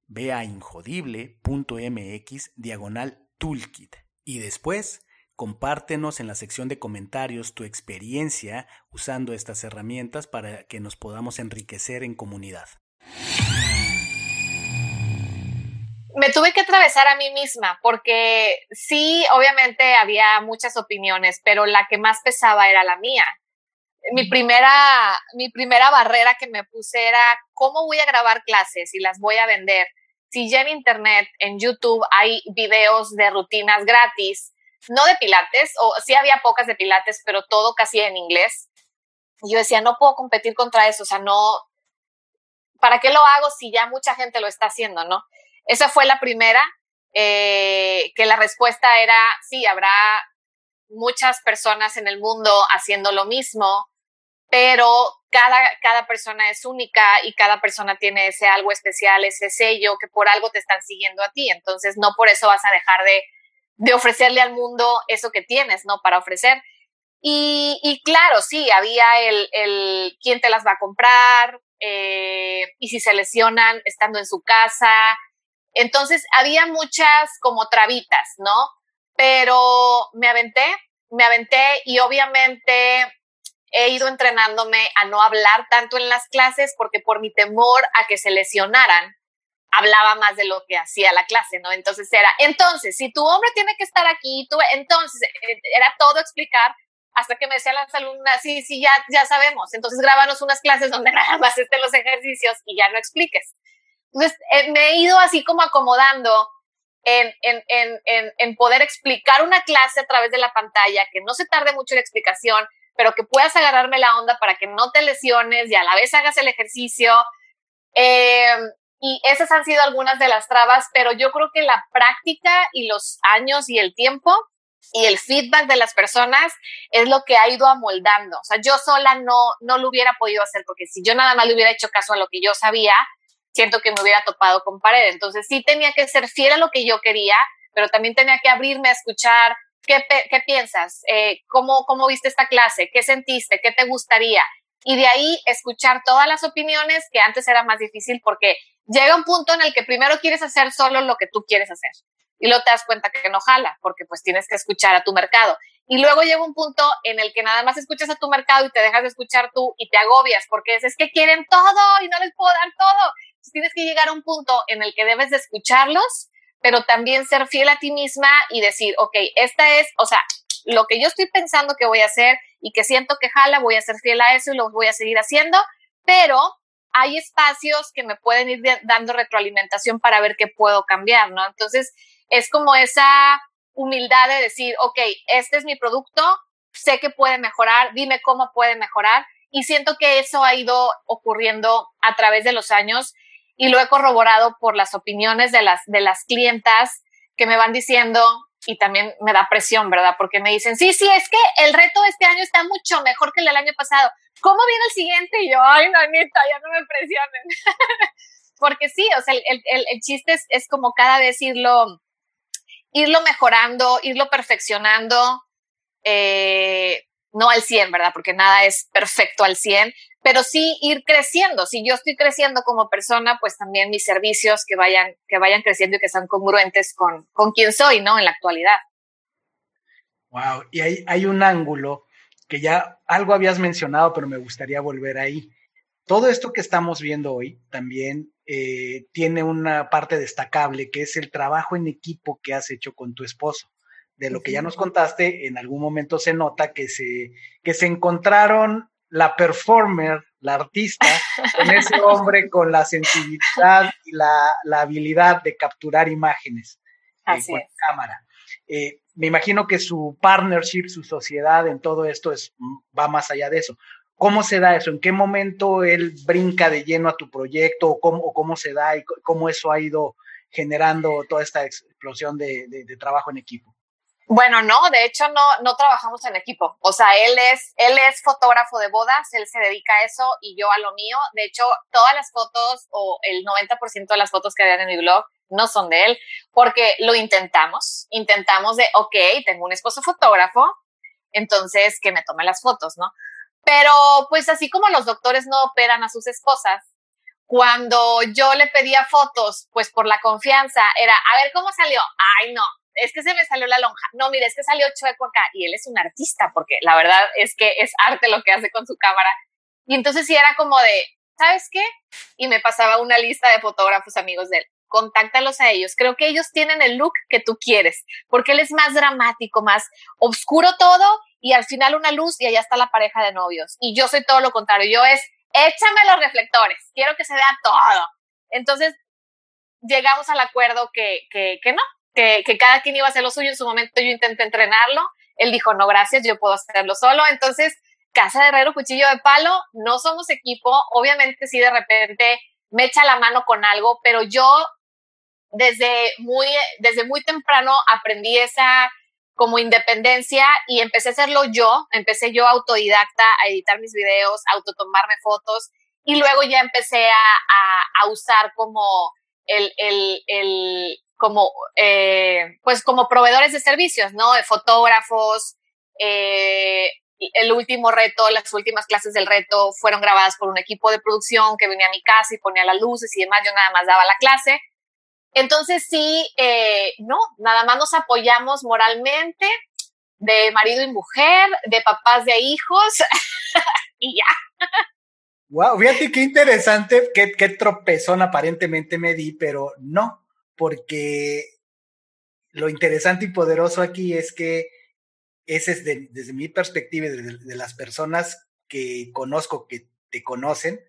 Ve a injodible.mx diagonal toolkit y después Compártenos en la sección de comentarios tu experiencia usando estas herramientas para que nos podamos enriquecer en comunidad. Me tuve que atravesar a mí misma porque sí, obviamente había muchas opiniones, pero la que más pesaba era la mía. Mi primera, mi primera barrera que me puse era cómo voy a grabar clases y las voy a vender. Si ya en internet, en YouTube hay videos de rutinas gratis, no de pilates, o sí había pocas de pilates, pero todo casi en inglés. Y yo decía, no puedo competir contra eso, o sea, no, ¿para qué lo hago si ya mucha gente lo está haciendo, no? Esa fue la primera, eh, que la respuesta era, sí, habrá muchas personas en el mundo haciendo lo mismo, pero cada, cada persona es única y cada persona tiene ese algo especial, ese sello que por algo te están siguiendo a ti. Entonces, no por eso vas a dejar de de ofrecerle al mundo eso que tienes, ¿no? Para ofrecer. Y, claro, sí, había el, el, quién te las va a comprar eh, y si se lesionan estando en su casa. Entonces, había muchas como trabitas, ¿no? Pero me aventé, me aventé y obviamente he ido entrenándome a no hablar tanto en las clases porque por mi temor a que se lesionaran, hablaba más de lo que hacía la clase, ¿no? Entonces era, entonces, si tu hombre tiene que estar aquí, tú, entonces, eh, era todo explicar hasta que me decían las alumnas, sí, sí, ya, ya sabemos, entonces grábanos unas clases donde nada más estén los ejercicios y ya no expliques. Entonces, eh, me he ido así como acomodando en, en, en, en, poder explicar una clase a través de la pantalla, que no se tarde mucho la explicación, pero que puedas agarrarme la onda para que no te lesiones y a la vez hagas el ejercicio. Eh, y esas han sido algunas de las trabas, pero yo creo que la práctica y los años y el tiempo y el feedback de las personas es lo que ha ido amoldando. O sea, yo sola no, no lo hubiera podido hacer, porque si yo nada más le hubiera hecho caso a lo que yo sabía, siento que me hubiera topado con pared. Entonces sí tenía que ser fiel a lo que yo quería, pero también tenía que abrirme a escuchar qué, piensas, eh, ¿cómo, cómo viste esta clase, qué sentiste, qué te gustaría. Y de ahí escuchar todas las opiniones, que antes era más difícil porque llega un punto en el que primero quieres hacer solo lo que tú quieres hacer y luego te das cuenta que no jala porque pues tienes que escuchar a tu mercado. Y luego llega un punto en el que nada más escuchas a tu mercado y te dejas de escuchar tú y te agobias porque es, que quieren todo y no les puedo dar todo. tienes que llegar a un punto en el que debes de escucharlos, pero también ser fiel a ti misma y decir, ok, esta es, o sea, lo que yo estoy pensando que voy a hacer y que siento que jala, voy a ser fiel a eso y lo voy a seguir haciendo, pero hay espacios que me pueden ir dando retroalimentación para ver qué puedo cambiar, ¿no? Entonces, es como esa humildad de decir, ok, este es mi producto, sé que puede mejorar, dime cómo puede mejorar. Y siento que eso ha ido ocurriendo a través de los años y lo he corroborado por las opiniones de las, de las clientas que me van diciendo, y también me da presión, ¿verdad? Porque me dicen, sí, sí, es que el reto de este año está mucho mejor que el del año pasado. ¿Cómo viene el siguiente? Y yo, ay, no, Anita, ya no me presionen. Porque sí, o sea, el, el, el chiste es, es, como cada vez irlo, irlo mejorando, irlo perfeccionando, eh, no al 100, ¿verdad? Porque nada es perfecto al 100, pero sí ir creciendo. Si yo estoy creciendo como persona, pues también mis servicios que vayan, que vayan creciendo y que sean congruentes con, con quién soy, ¿no? En la actualidad. Wow, y hay, hay un ángulo que ya algo habías mencionado, pero me gustaría volver ahí. Todo esto que estamos viendo hoy también eh, tiene una parte destacable, que es el trabajo en equipo que has hecho con tu esposo. De lo que ya nos contaste, en algún momento se nota que se, que se encontraron la performer, la artista, con ese hombre con la sensibilidad y la, habilidad de capturar imágenes eh, con cámara. Eh, me imagino que su partnership, su sociedad en todo esto es, va más allá de eso. ¿Cómo se da eso? ¿En qué momento él brinca de lleno a tu proyecto? ¿O cómo, cómo se da y cómo eso ha ido generando toda esta explosión de trabajo en equipo? Bueno, no, de hecho no, no trabajamos en equipo. O sea, él es, él es fotógrafo de bodas, él se dedica a eso y yo a lo mío. De hecho, todas las fotos o el 90% de las fotos que vean en mi blog no son de él, porque lo intentamos. Intentamos de, ok, tengo un esposo fotógrafo, entonces que me tome las fotos, ¿no? Pero pues así como los doctores no operan a sus esposas, cuando yo le pedía fotos, pues por la confianza, era, a ver cómo salió. Ay, no, es que se me salió la lonja. No, mire, es que salió chueco acá. Y él es un artista, porque la verdad es que es arte lo que hace con su cámara. Y entonces sí era como de, ¿sabes qué? Y me pasaba una lista de fotógrafos amigos de él. Contáctalos a ellos. Creo que ellos tienen el look que tú quieres, porque él es más dramático, más oscuro todo y al final una luz y allá está la pareja de novios. Y yo soy todo lo contrario. Yo es, échame los reflectores, quiero que se vea todo. Entonces, llegamos al acuerdo que, que, que no, que, cada quien iba a hacer lo suyo. En su momento yo intenté entrenarlo. Él dijo, no, gracias, yo puedo hacerlo solo. Entonces, Casa de Herrero, Cuchillo de Palo, no somos equipo. Obviamente, si de repente me echa la mano con algo, pero yo desde muy, desde muy temprano aprendí esa como independencia y empecé a hacerlo yo, empecé yo autodidacta a editar mis videos, autotomarme fotos y luego ya empecé a, a, usar como el, el como, eh, pues como proveedores de servicios, ¿no? Fotógrafos, eh, el último reto, las últimas clases del reto fueron grabadas por un equipo de producción que venía a mi casa y ponía las luces y demás, yo nada más daba la clase. Entonces sí, eh, no, nada más nos apoyamos moralmente de marido y mujer, de papás de hijos y ya. Wow, fíjate qué interesante, qué, qué tropezón aparentemente me di, pero no, porque lo interesante y poderoso aquí es que ese es desde mi perspectiva y de, las personas que conozco, que te conocen,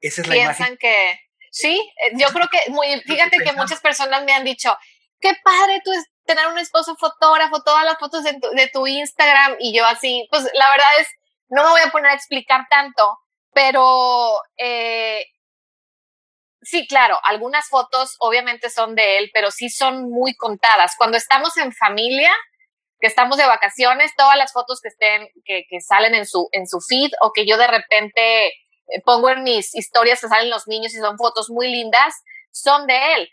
esa es la Piensan que, sí, eh, yo creo que, muy, fíjate que muchas personas me han dicho, qué padre tú tener un esposo fotógrafo, todas las fotos de tu, de tu Instagram, y yo así, pues la verdad es, no me voy a poner a explicar tanto, pero eh, sí, claro, algunas fotos obviamente son de él, pero sí son muy contadas. Cuando estamos en familia, que estamos de vacaciones, todas las fotos que estén, que, que salen en su, en su feed o que yo de repente eh, pongo en mis historias que salen los niños y son fotos muy lindas, son de él.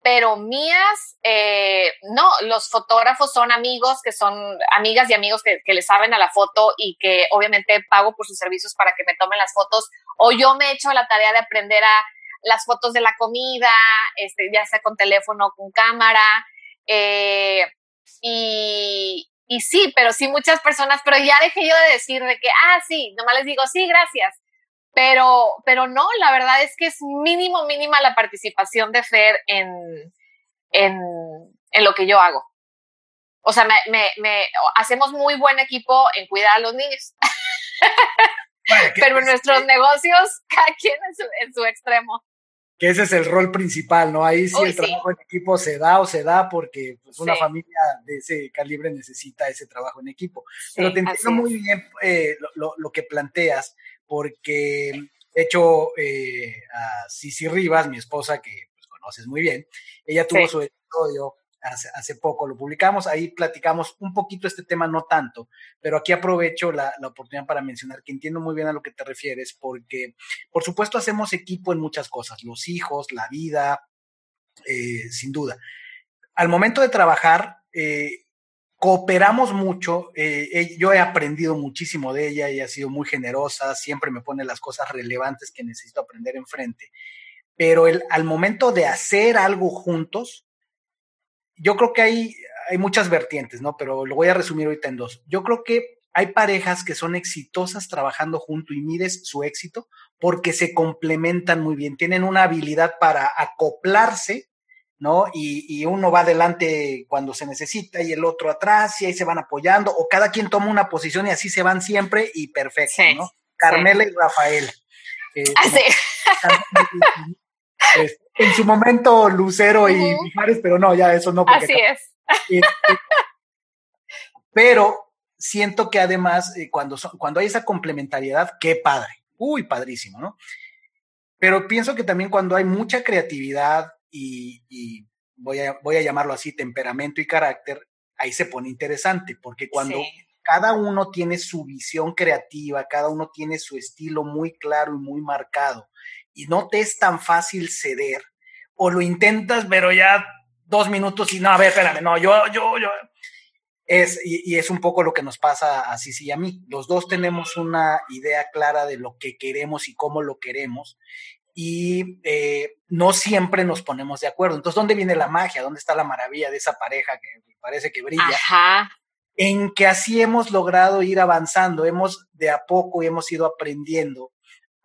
Pero mías, eh, no, los fotógrafos son amigos que son amigas y amigos que, que le saben a la foto y que obviamente pago por sus servicios para que me tomen las fotos. O yo me he hecho la tarea de aprender a las fotos de la comida, este, ya sea con teléfono con cámara. Eh, y, y sí, pero sí muchas personas, pero ya dejé yo de decir de que, ah, sí, nomás les digo, sí, gracias. Pero, pero no, la verdad es que es mínimo, mínima la participación de Fer en, en, en lo que yo hago. O sea, me, me, hacemos muy buen equipo en cuidar a los niños. pero en nuestros negocios, cada quien en su, en su extremo. que ese es el rol principal, ¿no? Ahí sí el trabajo en equipo se da o se da porque pues, una familia de ese calibre necesita ese trabajo en equipo. Pero te entiendo muy bien eh, lo, lo, que planteas, porque de hecho eh, a Cici Rivas, mi esposa, que pues, conoces muy bien, ella tuvo su episodio hace, poco, lo publicamos, ahí platicamos un poquito este tema, no tanto, pero aquí aprovecho la, la, oportunidad para mencionar que entiendo muy bien a lo que te refieres, porque por supuesto hacemos equipo en muchas cosas, los hijos, la vida, eh, sin duda. Al momento de trabajar, eh, cooperamos mucho, eh, yo he aprendido muchísimo de ella, ella ha sido muy generosa, siempre me pone las cosas relevantes que necesito aprender enfrente, pero al momento de hacer algo juntos, yo creo que hay, hay muchas vertientes, ¿no? Pero lo voy a resumir ahorita en dos. Yo creo que hay parejas que son exitosas trabajando junto y mides su éxito porque se complementan muy bien, tienen una habilidad para acoplarse, ¿no? Y, y, uno va adelante cuando se necesita y el otro atrás y ahí se van apoyando o cada quien toma una posición y así se van siempre y perfecto, ¿no? Carmela y Rafael. Eh, ah, en su momento Lucero y Mijares, pero no, ya eso no. Así es. Este, pero siento que además, eh, cuando, cuando hay esa complementariedad, qué padre, uy, padrísimo, ¿no? Pero pienso que también cuando hay mucha creatividad y, y voy, a, voy a llamarlo así, temperamento y carácter, ahí se pone interesante, porque cuando cada uno tiene su visión creativa, cada uno tiene su estilo muy claro y muy marcado, y no te es tan fácil ceder, o lo intentas, pero ya dos minutos y no, a ver, espérame, no, yo, yo, yo. Es, y, es un poco lo que nos pasa a Cici y a mí. Los dos tenemos una idea clara de lo que queremos y cómo lo queremos. y eh, no siempre nos ponemos de acuerdo. Entonces, ¿dónde viene la magia? ¿Dónde está la maravilla de esa pareja que parece que brilla? Ajá. En que así hemos logrado ir avanzando, hemos de a poco y hemos ido aprendiendo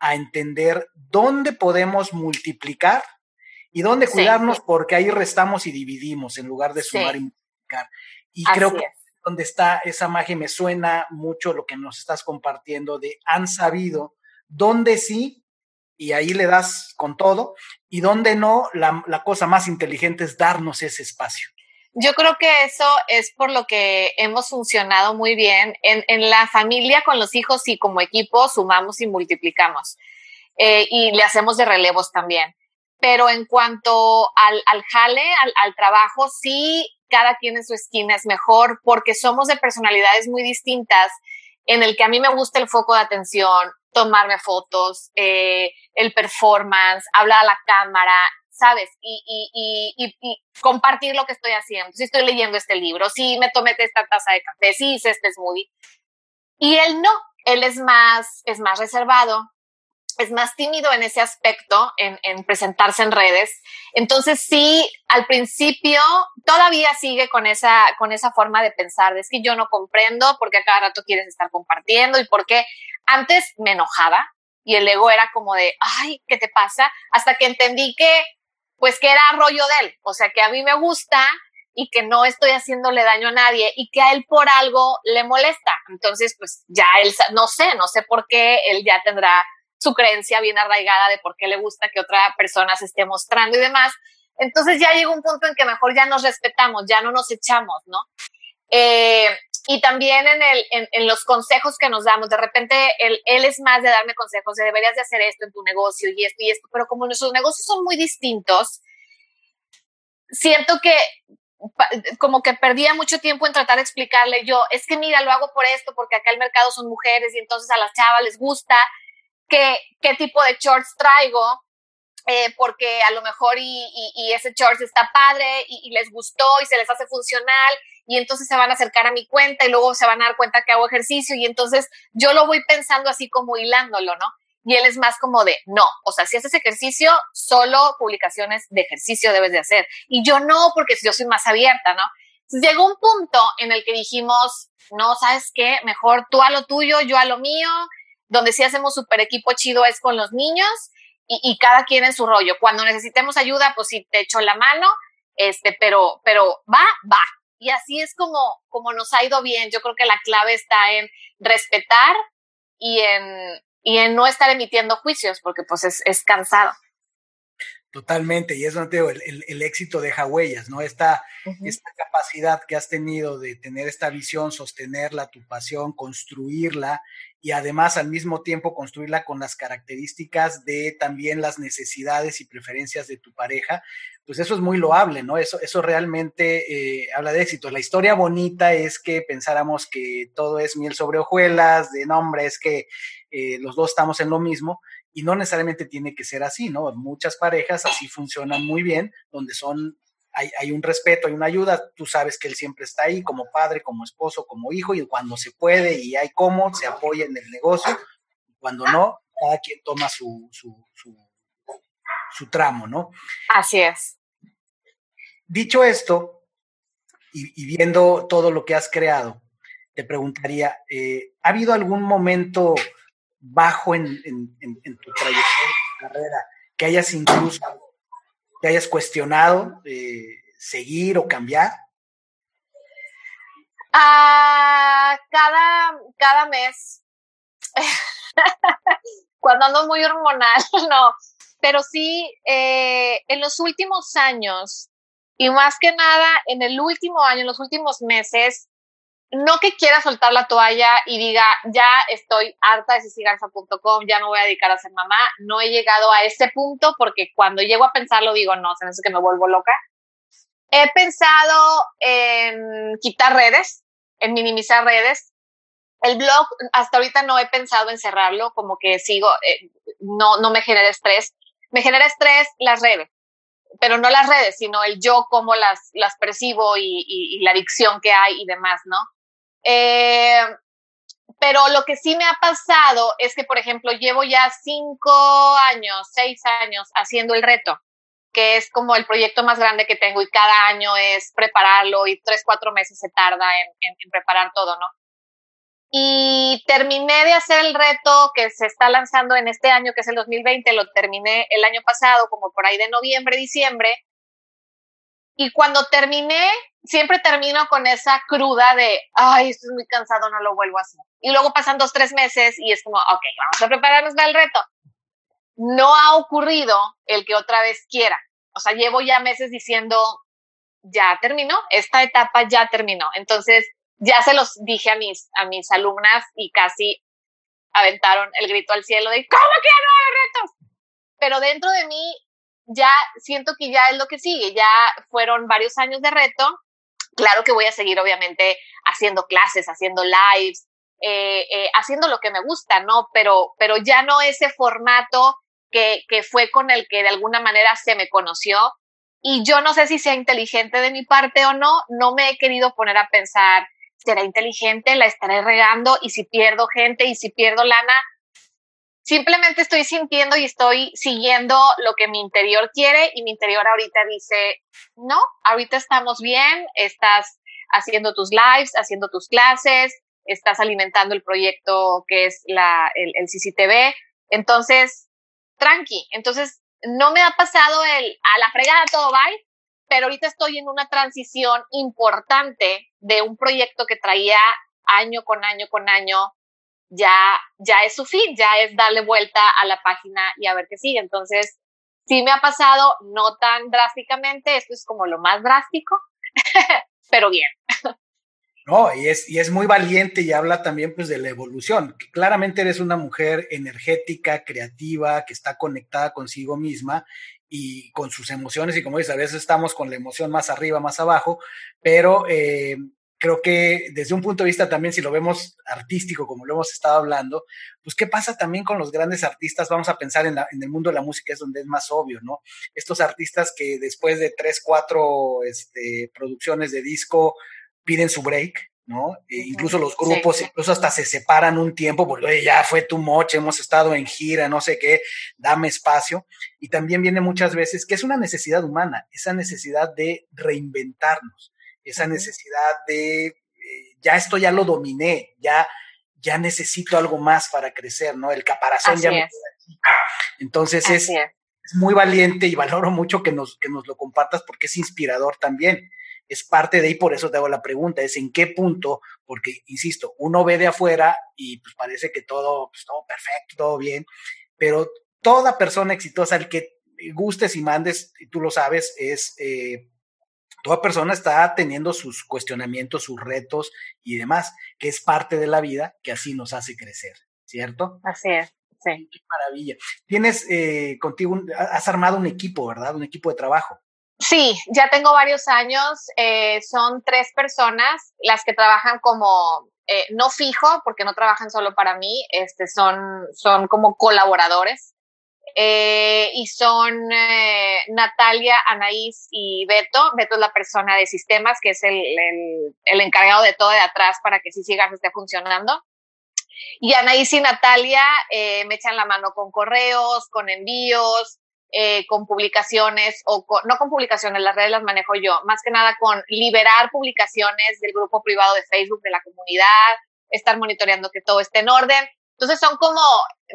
a entender dónde podemos multiplicar y dónde cuidarnos, porque ahí restamos y dividimos en lugar de sumar y multiplicar. Y creo que donde está esa magia me suena mucho lo que nos estás compartiendo de han sabido dónde sí y ahí le das con todo, y donde no, la, cosa más inteligente es darnos ese espacio. Yo creo que eso es por lo que hemos funcionado muy bien. En, en la familia, con los hijos y como equipo, sumamos y multiplicamos. Eh, y le hacemos de relevos también. Pero en cuanto al, al jale, al, al, trabajo, sí, cada quien en su esquina es mejor porque somos de personalidades muy distintas en el que a mí me gusta el foco de atención, tomarme fotos, eh, el performance, hablar a la cámara, ¿sabes? Y, y, y, compartir lo que estoy haciendo. Si estoy leyendo este libro, si me tomé esta taza de café, si hice este smoothie. Y él no, él es más, es más reservado, es más tímido en ese aspecto, en, en, presentarse en redes. Entonces sí, al principio todavía sigue con esa, con esa forma de pensar, de es que yo no comprendo por qué a cada rato quieres estar compartiendo y por qué antes me enojaba y el ego era como de, ay, ¿qué te pasa? Hasta que entendí que, pues que era rollo de él, o sea, que a mí me gusta y que no estoy haciéndole daño a nadie y que a él por algo le molesta. Entonces, pues ya él, no sé, no sé por qué él ya tendrá su creencia bien arraigada de por qué le gusta que otra persona se esté mostrando y demás. Entonces ya llega un punto en que mejor ya nos respetamos, ya no nos echamos, ¿no? Eh, y también en, el, en, los consejos que nos damos, de repente él, él, es más de darme consejos, de deberías de hacer esto en tu negocio y esto y esto, pero como nuestros negocios son muy distintos, siento que como que perdía mucho tiempo en tratar de explicarle yo, es que mira, lo hago por esto, porque acá el mercado son mujeres y entonces a las chavas les gusta qué, qué tipo de shorts traigo, eh, porque a lo mejor y, ese shorts está padre y, les gustó y se les hace funcional y entonces se van a acercar a mi cuenta y luego se van a dar cuenta que hago ejercicio y entonces yo lo voy pensando así como hilándolo, ¿no? Y él es más como de, no, o sea, si haces ejercicio, solo publicaciones de ejercicio debes de hacer. Y yo no, porque yo soy más abierta, ¿no? Llegó un punto en el que dijimos, no, ¿sabes qué? Mejor tú a lo tuyo, yo a lo mío, donde sí hacemos super equipo chido es con los niños y, y, cada quien en su rollo. Cuando necesitemos ayuda, pues sí te echo la mano, este, pero, pero va, va. Y así es como, como nos ha ido bien. Yo creo que la clave está en respetar y en, y en no estar emitiendo juicios, porque pues es, es cansado. Totalmente, y eso te digo, el, el, el, éxito deja huellas, ¿no? Esta, uh -huh. esta capacidad que has tenido de tener esta visión, sostenerla, tu pasión, construirla y además al mismo tiempo construirla con las características de también las necesidades y preferencias de tu pareja, pues eso es muy loable, ¿no? Eso, eso realmente eh, habla de éxito. La historia bonita es que pensáramos que todo es miel sobre hojuelas, de nombre, es que eh, los dos estamos en lo mismo, y no necesariamente tiene que ser así, ¿no? Muchas parejas así funcionan muy bien, donde son, hay, hay, un respeto, hay una ayuda, tú sabes que él siempre está ahí como padre, como esposo, como hijo, y cuando se puede y hay cómo, se apoya en el negocio, cuando no, cada quien toma su, su, su, su tramo, ¿no? Así es. Dicho esto, y, y, viendo todo lo que has creado, te preguntaría, eh, ¿ha habido algún momento bajo en, en, en, en tu trayectoria, en tu carrera, que hayas incluso, que hayas cuestionado eh, seguir o cambiar? Uh, cada, cada mes, cuando ando muy hormonal, no, pero sí, eh, en los últimos años, y más que nada en el último año, en los últimos meses, no que quiera soltar la toalla y diga, ya estoy harta de cicigarza.com, ya no voy a dedicar a ser mamá. No he llegado a ese punto porque cuando llego a pensarlo digo, no, se me hace que me vuelvo loca. He pensado en quitar redes, en minimizar redes. El blog, hasta ahorita no he pensado en cerrarlo, como que sigo, eh, no, no me genera estrés. Me genera estrés las redes, pero no las redes, sino el yo, cómo las, las percibo y la adicción que hay y demás, ¿no? Eh, pero lo que sí me ha pasado es que, por ejemplo, llevo ya cinco años, seis años haciendo el reto, que es como el proyecto más grande que tengo y cada año es prepararlo y tres, cuatro meses se tarda en, en preparar todo, ¿no? Y terminé de hacer el reto que se está lanzando en este año, que es el 2020, lo terminé el año pasado, como por ahí de noviembre, diciembre, y cuando terminé, siempre termino con esa cruda de, ay, estoy muy cansado, no lo vuelvo a hacer. Y luego pasan dos, tres meses y es como, ok, vamos a prepararnos para el reto. No ha ocurrido el que otra vez quiera. O sea, llevo ya meses diciendo, ya terminó, esta etapa ya terminó. Entonces, ya se los dije a mis, a mis alumnas y casi aventaron el grito al cielo de, ¿cómo que no hay retos? Pero dentro de mí ya siento que ya es lo que sigue, ya fueron varios años de reto. Claro que voy a seguir, obviamente, haciendo clases, haciendo lives, eh, eh, haciendo lo que me gusta, ¿no? Pero, pero ya no ese formato que, que fue con el que de alguna manera se me conoció. Y yo no sé si sea inteligente de mi parte o no, no me he querido poner a pensar, ¿será inteligente? ¿La estaré regando? ¿Y si pierdo gente? ¿Y si pierdo lana? Simplemente estoy sintiendo y estoy siguiendo lo que mi interior quiere y mi interior ahorita dice, no, ahorita estamos bien, estás haciendo tus lives, haciendo tus clases, estás alimentando el proyecto que es la, el, el CCTV. Entonces, tranqui. Entonces, no me ha pasado el a la fregada todo bye, pero ahorita estoy en una transición importante de un proyecto que traía año con año con año ya, ya es su fin, ya es darle vuelta a la página y a ver qué sigue. Entonces, sí me ha pasado, no tan drásticamente, esto es como lo más drástico, pero bien. No, y es, y es muy valiente y habla también pues de la evolución. Claramente eres una mujer energética, creativa, que está conectada consigo misma y con sus emociones y como dices, a veces estamos con la emoción más arriba, más abajo, pero eh, creo que desde un punto de vista también, si lo vemos artístico, como lo hemos estado hablando, pues qué pasa también con los grandes artistas, vamos a pensar en, el mundo de la música, es donde es más obvio, ¿no? Estos artistas que después de tres, cuatro este, producciones de disco piden su break, ¿no? E incluso los grupos, incluso hasta se separan un tiempo porque Oye, ya fue tu moche, hemos estado en gira, no sé qué, dame espacio. Y también viene muchas veces que es una necesidad humana, esa necesidad de reinventarnos esa necesidad de, eh, ya esto ya lo dominé, ya, ya necesito algo más para crecer, ¿no? El caparazón ya me Entonces es, es, muy valiente y valoro mucho que nos, que nos lo compartas porque es inspirador también. Es parte de ahí, por eso te hago la pregunta, es en qué punto, porque, insisto, uno ve de afuera y pues parece que todo, pues, todo perfecto, todo bien, pero toda persona exitosa, el que gustes y mandes, y tú lo sabes, es eh, toda persona está teniendo sus cuestionamientos, sus retos y demás, que es parte de la vida que así nos hace crecer, ¿cierto? Así es, sí. Qué maravilla. Tienes eh, contigo, has armado un equipo, ¿verdad? Un equipo de trabajo. Sí, ya tengo varios años. Eh, son tres personas las que trabajan como, eh, no fijo, porque no trabajan solo para mí, este, son, son como colaboradores. Eh, y son eh, Natalia, Anaís y Beto. Beto es la persona de sistemas, que es el, el, encargado de todo de atrás para que sí sigas esté funcionando. Y Anaís y Natalia eh, me echan la mano con correos, con envíos, con publicaciones, o no con publicaciones, las redes las manejo yo, más que nada con liberar publicaciones del grupo privado de Facebook de la comunidad, estar monitoreando que todo esté en orden entonces son como,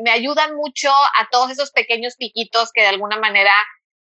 me ayudan mucho a todos esos pequeños piquitos que de alguna manera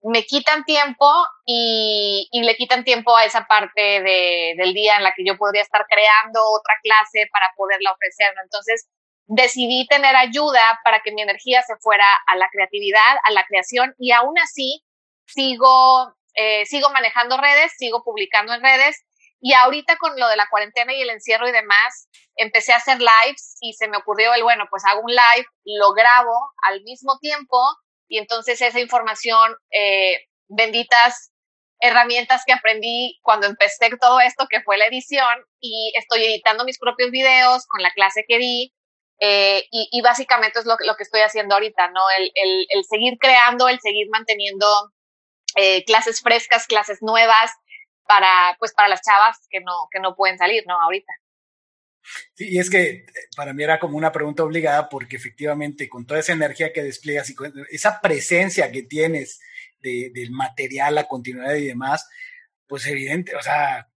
me quitan tiempo y, le quitan tiempo a esa parte de, del día en la que yo podría estar creando otra clase para poderla ofrecer. Entonces decidí tener ayuda para que mi energía se fuera a la creatividad, a la creación y aún así sigo, eh, sigo manejando redes, sigo publicando en redes y ahorita con lo de la cuarentena y el encierro y demás, empecé a hacer lives y se me ocurrió el, bueno, pues hago un live, lo grabo al mismo tiempo y entonces esa información, eh, benditas herramientas que aprendí cuando empecé todo esto, que fue la edición, y estoy editando mis propios videos con la clase que di, eh, y, básicamente es lo, lo, que estoy haciendo ahorita, ¿no? El, el, el seguir creando, el seguir manteniendo eh, clases frescas, clases nuevas, para, pues, para las chavas que no, que no pueden salir, ¿no? Ahorita. Sí, y es que eh, para mí era como una pregunta obligada porque efectivamente con toda esa energía que despliegas y con esa presencia que tienes del material, la continuidad y demás, pues evidente, o sea,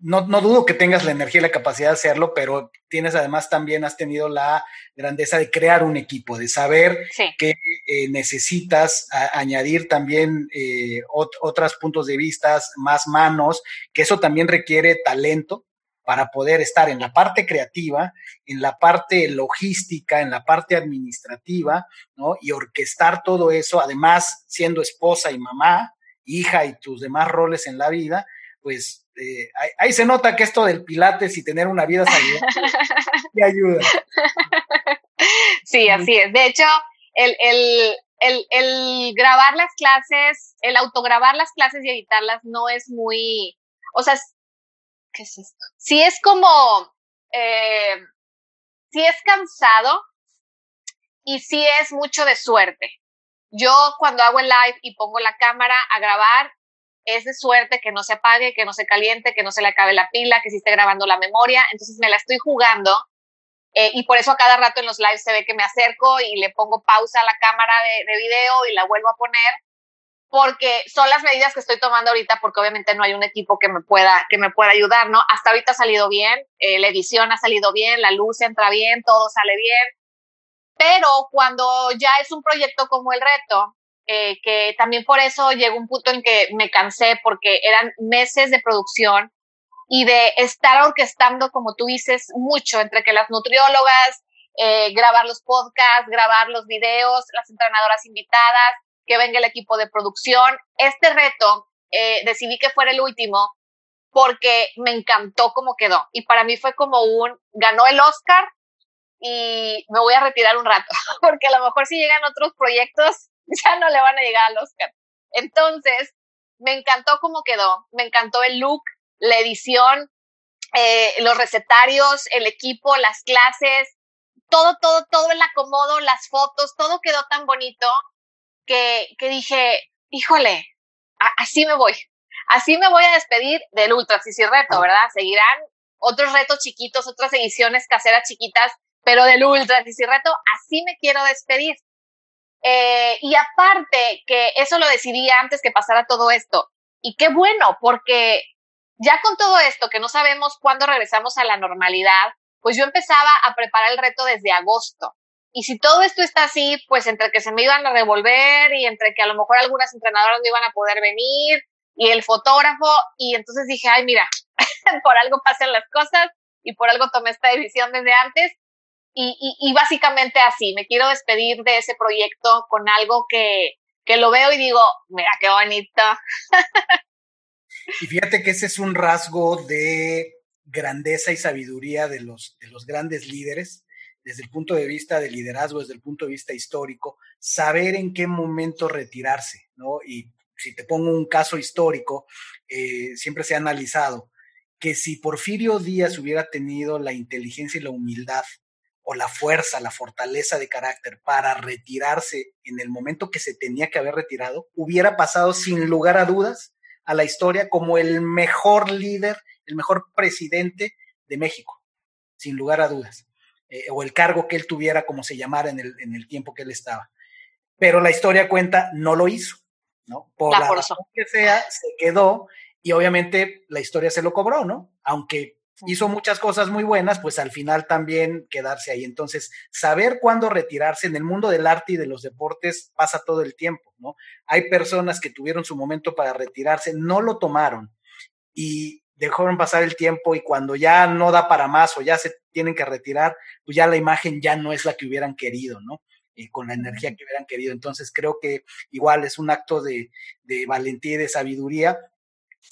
no, no, dudo que tengas la energía y la capacidad de hacerlo, pero tienes además también, has tenido la grandeza de crear un equipo, de saber que eh, necesitas añadir también eh, otros puntos de vista, más manos, que eso también requiere talento para poder estar en la parte creativa, en la parte logística, en la parte administrativa, ¿no? Y orquestar todo eso, además siendo esposa y mamá, hija y tus demás roles en la vida, pues eh, ahí, se nota que esto del pilates y tener una vida saludable te ayuda. Sí, así es. De hecho, el, el, el, el, grabar las clases, el autograbar las clases y editarlas no es muy, o sea, ¿qué es esto? Sí es como, eh, sí es cansado y sí es mucho de suerte. Yo cuando hago el live y pongo la cámara a grabar, es de suerte que no se apague, que no se caliente, que no se le acabe la pila, que sí esté grabando la memoria. Entonces me la estoy jugando eh, y por eso a cada rato en los lives se ve que me acerco y le pongo pausa a la cámara de, de video y la vuelvo a poner porque son las medidas que estoy tomando ahorita porque obviamente no hay un equipo que me pueda que me pueda ayudar, ¿no? Hasta ahorita ha salido bien, eh, la edición ha salido bien, la luz entra bien, todo sale bien, pero cuando ya es un proyecto como el reto, eh, que también por eso llegó un punto en que me cansé porque eran meses de producción y de estar orquestando, como tú dices, mucho entre que las nutriólogas, eh, grabar los podcasts, grabar los videos, las entrenadoras invitadas, que venga el equipo de producción. Este reto eh, decidí que fuera el último porque me encantó cómo quedó y para mí fue como un, ganó el Oscar y me voy a retirar un rato, porque a lo mejor si llegan otros proyectos ya no le van a llegar al Oscar. Entonces, me encantó cómo quedó, me encantó el look, la edición, eh, los recetarios, el equipo, las clases, todo, todo, todo el acomodo, las fotos, todo quedó tan bonito que, que dije, híjole, así me voy, así me voy a despedir del Ultra Sisi Reto, ¿verdad? Seguirán otros retos chiquitos, otras ediciones caseras chiquitas, pero del Ultra Sisi Reto, así me quiero despedir. Eh, y aparte, que eso lo decidí antes que pasara todo esto. Y qué bueno, porque ya con todo esto, que no sabemos cuándo regresamos a la normalidad, pues yo empezaba a preparar el reto desde agosto. Y si todo esto está así, pues entre que se me iban a revolver y entre que a lo mejor algunas entrenadoras no iban a poder venir y el fotógrafo, y entonces dije, ay, mira, por algo pasan las cosas y por algo tomé esta decisión desde antes y, básicamente así, me quiero despedir de ese proyecto con algo que, que lo veo y digo, mira qué bonito. Y fíjate que ese es un rasgo de grandeza y sabiduría de los, de los grandes líderes, desde el punto de vista de liderazgo, desde el punto de vista histórico, saber en qué momento retirarse, ¿no? Y si te pongo un caso histórico, eh, siempre se ha analizado que si Porfirio Díaz hubiera tenido la inteligencia y la humildad o la fuerza, la fortaleza de carácter para retirarse en el momento que se tenía que haber retirado, hubiera pasado sin lugar a dudas a la historia como el mejor líder, el mejor presidente de México, sin lugar a dudas, eh, o el cargo que él tuviera, como se llamara en el, en el tiempo que él estaba. Pero la historia cuenta, no lo hizo, ¿no? Por la, razón que sea, se quedó y obviamente la historia se lo cobró, ¿no? Aunque hizo muchas cosas muy buenas, pues al final también quedarse ahí. Entonces, saber cuándo retirarse en el mundo del arte y de los deportes pasa todo el tiempo, ¿no? Hay personas que tuvieron su momento para retirarse, no lo tomaron y dejaron pasar el tiempo y cuando ya no da para más o ya se tienen que retirar, pues ya la imagen ya no es la que hubieran querido, ¿no? Y con la energía que hubieran querido. Entonces creo que igual es un acto de, de valentía y de sabiduría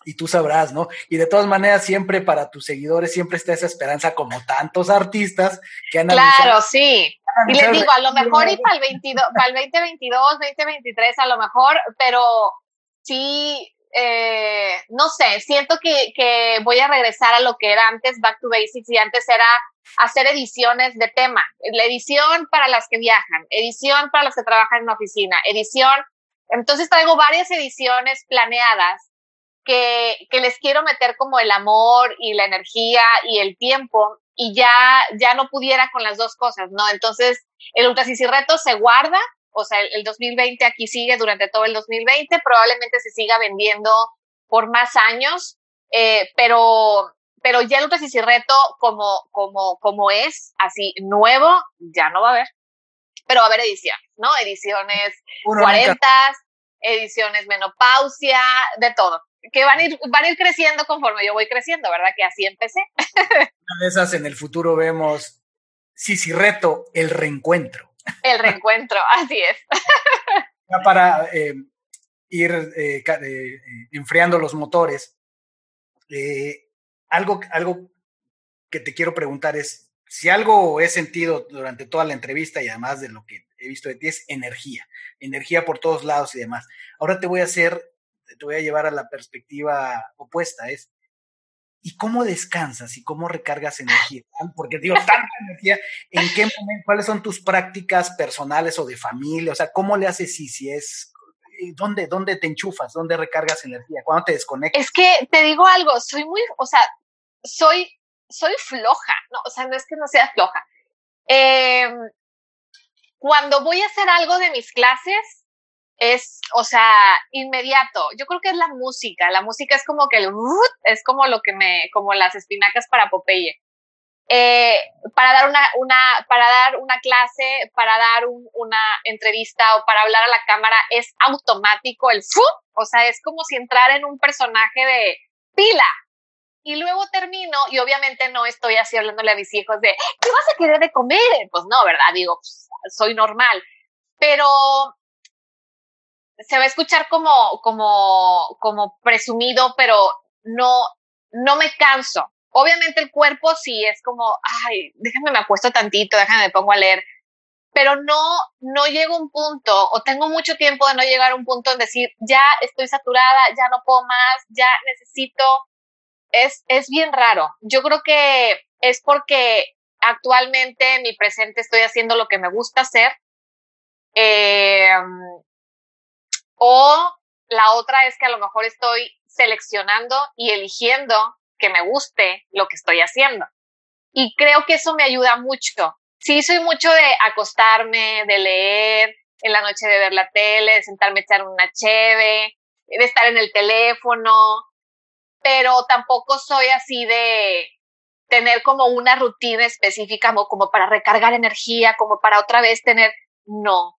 y tú sabrás, ¿no? Y de todas maneras, siempre para tus seguidores, siempre está esa esperanza, como tantos artistas que han Claro, sí. Y les digo, a lo mejor y para el, 22, para el 2022, 2023, a lo mejor, pero sí, eh, no sé, siento que, que voy a regresar a lo que era antes, Back to Basics, y antes era hacer ediciones de tema. La edición para las que viajan, edición para las que trabajan en una oficina, edición. Entonces traigo varias ediciones planeadas que, que les quiero meter como el amor y la energía y el tiempo y ya, ya no pudiera con las dos cosas, ¿no? Entonces, el Ultra Reto se guarda, o sea, el, 2020 aquí sigue durante todo el 2020, probablemente se siga vendiendo por más años, eh, pero, pero ya el Ultra Reto como, como, como es, así nuevo, ya no va a haber. Pero va a haber ediciones, ¿no? Ediciones 40, ediciones menopausia, de todo que van a, ir, van a ir creciendo conforme yo voy creciendo, ¿verdad? Que así empecé. Una de esas en el futuro vemos Sisi Reto, el reencuentro. El reencuentro, así es. Ya para eh, ir eh, eh, enfriando los motores, algo, algo que te quiero preguntar es, si algo he sentido durante toda la entrevista y además de lo que he visto de ti es energía, energía por todos lados y demás. Ahora te voy a hacer te voy a llevar a la perspectiva opuesta, es ¿y cómo descansas y cómo recargas energía? Porque digo, tanta energía, ¿en qué momento, cuáles son tus prácticas personales o de familia? O sea, ¿cómo le haces si, si es, eh, ¿dónde, dónde te enchufas? ¿Dónde recargas energía? ¿Cuándo te desconectas? Es que te digo algo, soy muy, o sea, soy, soy floja, no, o sea, no es que no sea floja. Em, cuando voy a hacer algo de mis clases, es, o sea, inmediato. Yo creo que es la música. La música es como que el, es como lo que me, como las espinacas para Popeye. Eh, para dar una, una, para dar una clase, para dar una entrevista o para hablar a la cámara es automático el fu, o sea, es como si entrar en un personaje de pila. Y luego termino y obviamente no estoy así hablándole a mis hijos de, ¿qué vas a querer de comer? Pues no, ¿verdad? Digo, pues, soy normal. Pero se va a escuchar como, como, como presumido, pero no, no me canso. Obviamente el cuerpo sí es como, ay, déjame me apuesto tantito, déjame me pongo a leer, pero no, no llego a un punto, o tengo mucho tiempo de no llegar a un punto en decir, ya estoy saturada, ya no puedo más, ya necesito, es, es bien raro. Yo creo que es porque actualmente en mi presente estoy haciendo lo que me gusta hacer. Eh, o la otra es que a lo mejor estoy seleccionando y eligiendo que me guste lo que estoy haciendo. Y creo que eso me ayuda mucho. Sí, soy mucho de acostarme, de leer, en la noche de ver la tele, de sentarme a echar una cheve, de estar en el teléfono, pero tampoco soy así de tener como una rutina específica como, como para recargar energía, como para otra vez tener, no,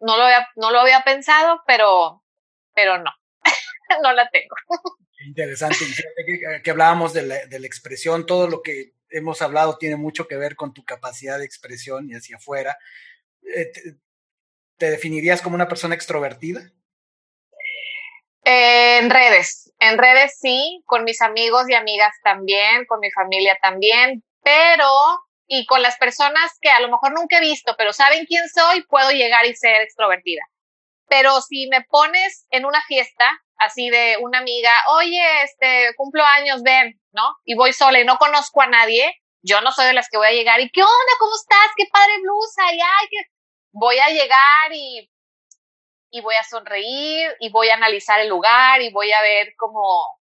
no lo había, no lo había pensado, pero, pero no, no la tengo. Interesante. que, hablábamos de la, de la, expresión, todo lo que hemos hablado tiene mucho que ver con tu capacidad de expresión y hacia afuera. Eh, ¿Te, definirías como una persona extrovertida? en redes, en redes sí, con mis amigos y amigas también, con mi familia también, pero y con las personas que a lo mejor nunca he visto, pero saben quién soy, puedo llegar y ser extrovertida. Pero si me pones en una fiesta, así de una amiga, oye, este, cumplo años, ven, ¿no? Y voy sola y no conozco a nadie, yo no soy de las que voy a llegar y, ¿qué onda? ¿Cómo estás? ¿Qué padre blusa? Y, ay, que... Voy a llegar y, y voy a sonreír y voy a analizar el lugar y voy a ver cómo,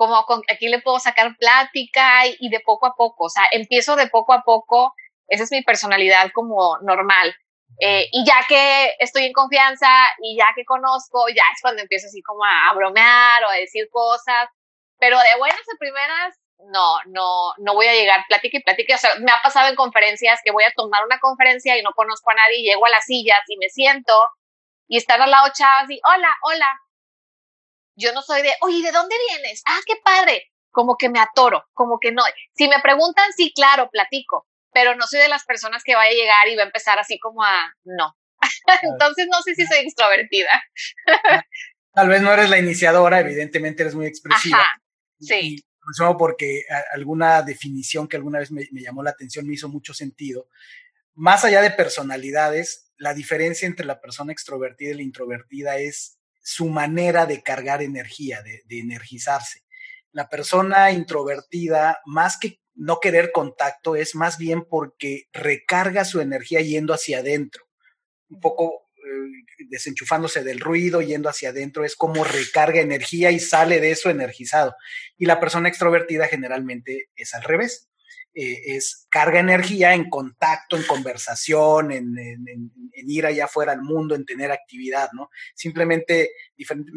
como aquí le puedo sacar plática y, de poco a poco, o sea, empiezo de poco a poco, esa es mi personalidad como normal. Eh, y ya que estoy en confianza y ya que conozco, ya es cuando empiezo así como a, bromear o a decir cosas, pero de buenas a primeras, no, no, no voy a llegar plática y plática. O sea, me ha pasado en conferencias que voy a tomar una conferencia y no conozco a nadie, llego a las sillas y me siento y están al lado chavas y hola, hola, yo no soy de, oye, ¿de dónde vienes? Ah, qué padre. Como que me atoro, como que no. Si me preguntan, sí, claro, platico, pero no soy de las personas que vaya a llegar y va a empezar así como a, no. Entonces no sé si soy extrovertida. Tal vez no eres la iniciadora, evidentemente eres muy expresiva. Ajá, sí. Y, porque alguna definición que alguna vez me, me llamó la atención me hizo mucho sentido. Más allá de personalidades, la diferencia entre la persona extrovertida y la introvertida es su manera de cargar energía, de, energizarse. La persona introvertida, más que no querer contacto, es más bien porque recarga su energía yendo hacia adentro. Un poco eh, desenchufándose del ruido, yendo hacia adentro, es como recarga energía y sale de eso energizado. Y la persona extrovertida generalmente es al revés. Eh, es carga energía en contacto, en conversación, en, ir allá afuera al mundo, en tener actividad, ¿no? Simplemente,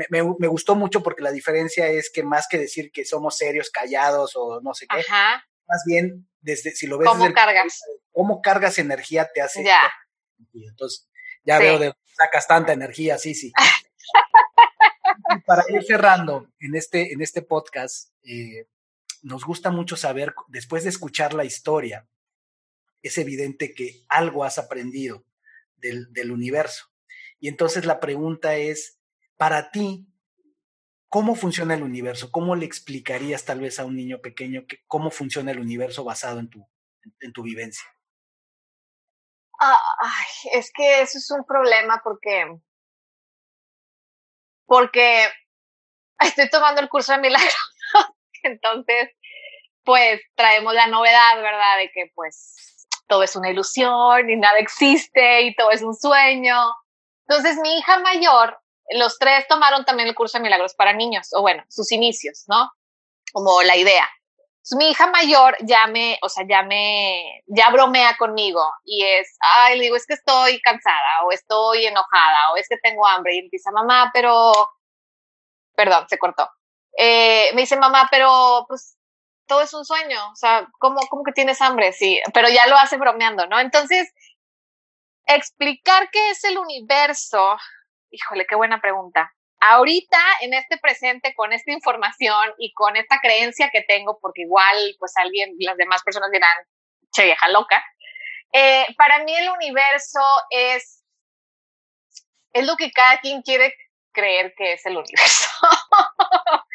me, me, gustó mucho porque la diferencia es que más que decir que somos serios, callados o no sé qué, más bien, desde si lo ves... ¿Cómo cargas? cómo cargas energía te hace... Ya. Entonces, ya veo de sacas tanta energía, sí, sí. Para ir cerrando en este, en este podcast, eh, nos gusta mucho saber, después de escuchar la historia, es evidente que algo has aprendido del, universo. Y entonces la pregunta es, para ti, ¿cómo funciona el universo? ¿Cómo le explicarías tal vez a un niño pequeño que, cómo funciona el universo basado en tu, en tu vivencia? Ay, es que eso es un problema porque, porque estoy tomando el curso de milagros entonces, pues traemos la novedad, ¿verdad? De que pues todo es una ilusión y nada existe y todo es un sueño. Entonces, mi hija mayor, los tres tomaron también el curso de milagros para niños, o bueno, sus inicios, ¿no? Como la idea. Entonces, mi hija mayor ya me, o sea, ya me, ya bromea conmigo y es, ay, le digo, es que estoy cansada o estoy enojada o es que tengo hambre y empieza, mamá, pero, perdón, se cortó. Eh, me dice, mamá, pero pues todo es un sueño, o sea, ¿cómo, ¿cómo que tienes hambre? Sí, pero ya lo hace bromeando, ¿no? Entonces, explicar qué es el universo, híjole, qué buena pregunta. Ahorita, en este presente, con esta información y con esta creencia que tengo, porque igual, pues alguien, las demás personas dirán, che, vieja loca, eh, para mí el universo es, es lo que cada quien quiere creer que es el universo.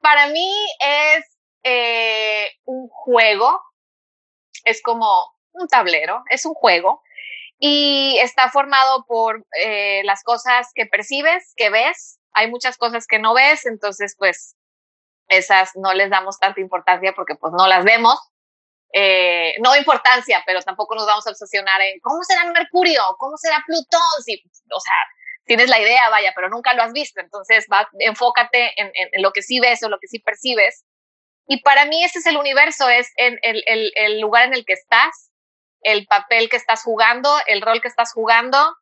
Para mí es eh, un juego, es como un tablero, es un juego y está formado por eh, las cosas que percibes, que ves. Hay muchas cosas que no ves, entonces pues esas no les damos tanta importancia porque pues no las vemos. Eh, no importancia, pero tampoco nos vamos a obsesionar en cómo será Mercurio, cómo será Plutón, o sea, tienes la idea, vaya, pero nunca lo has visto. Entonces, va, enfócate en, lo que sí ves o lo que sí percibes. Y para mí ese es el universo, es en el, lugar en el que estás, el papel que estás jugando, el rol que estás jugando,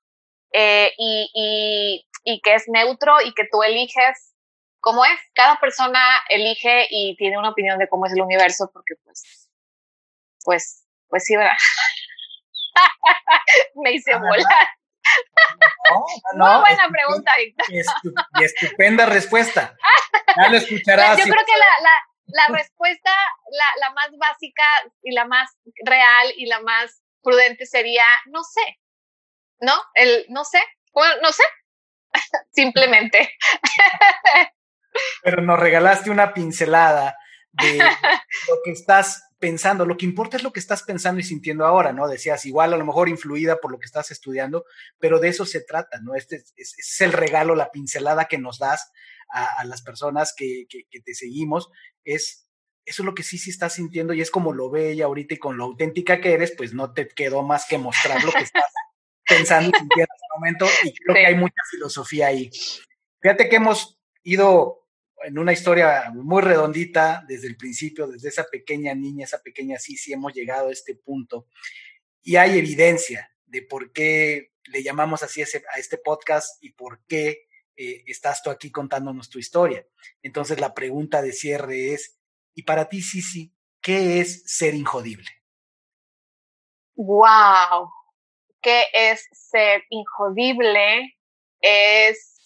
eh, y, y, que es neutro y que tú eliges cómo es. Cada persona elige y tiene una opinión de cómo es el universo, porque pues, pues, pues sí, ¿verdad? Me hice volar. No, Muy buena pregunta, Víctor. Y, estupenda respuesta. Ya lo escucharás. Yo creo que la, respuesta, la, más básica y la más real y la más prudente sería, no sé. ¿No? El no sé. Bueno, no sé. Simplemente. Pero nos regalaste una pincelada de lo que estás pensando, lo que importa es lo que estás pensando y sintiendo ahora, ¿no? Decías, igual a lo mejor influida por lo que estás estudiando, pero de eso se trata, ¿no? Este es, el regalo, la pincelada que nos das a, las personas que, te seguimos, es eso es lo que sí, sí estás sintiendo y es como lo ve ella ahorita y con lo auténtica que eres, pues no te quedó más que mostrar lo que estás pensando y sintiendo en este momento y creo que hay mucha filosofía ahí. Fíjate que hemos ido en una historia muy redondita desde el principio, desde esa pequeña niña, esa pequeña Sisi, hemos llegado a este punto. Y hay evidencia de por qué le llamamos así a este podcast y por qué eh, estás tú aquí contándonos tu historia. Entonces la pregunta de cierre es, ¿y para ti, Sisi, qué es ser injodible? ¡Wow! ¿Qué es ser injodible? Es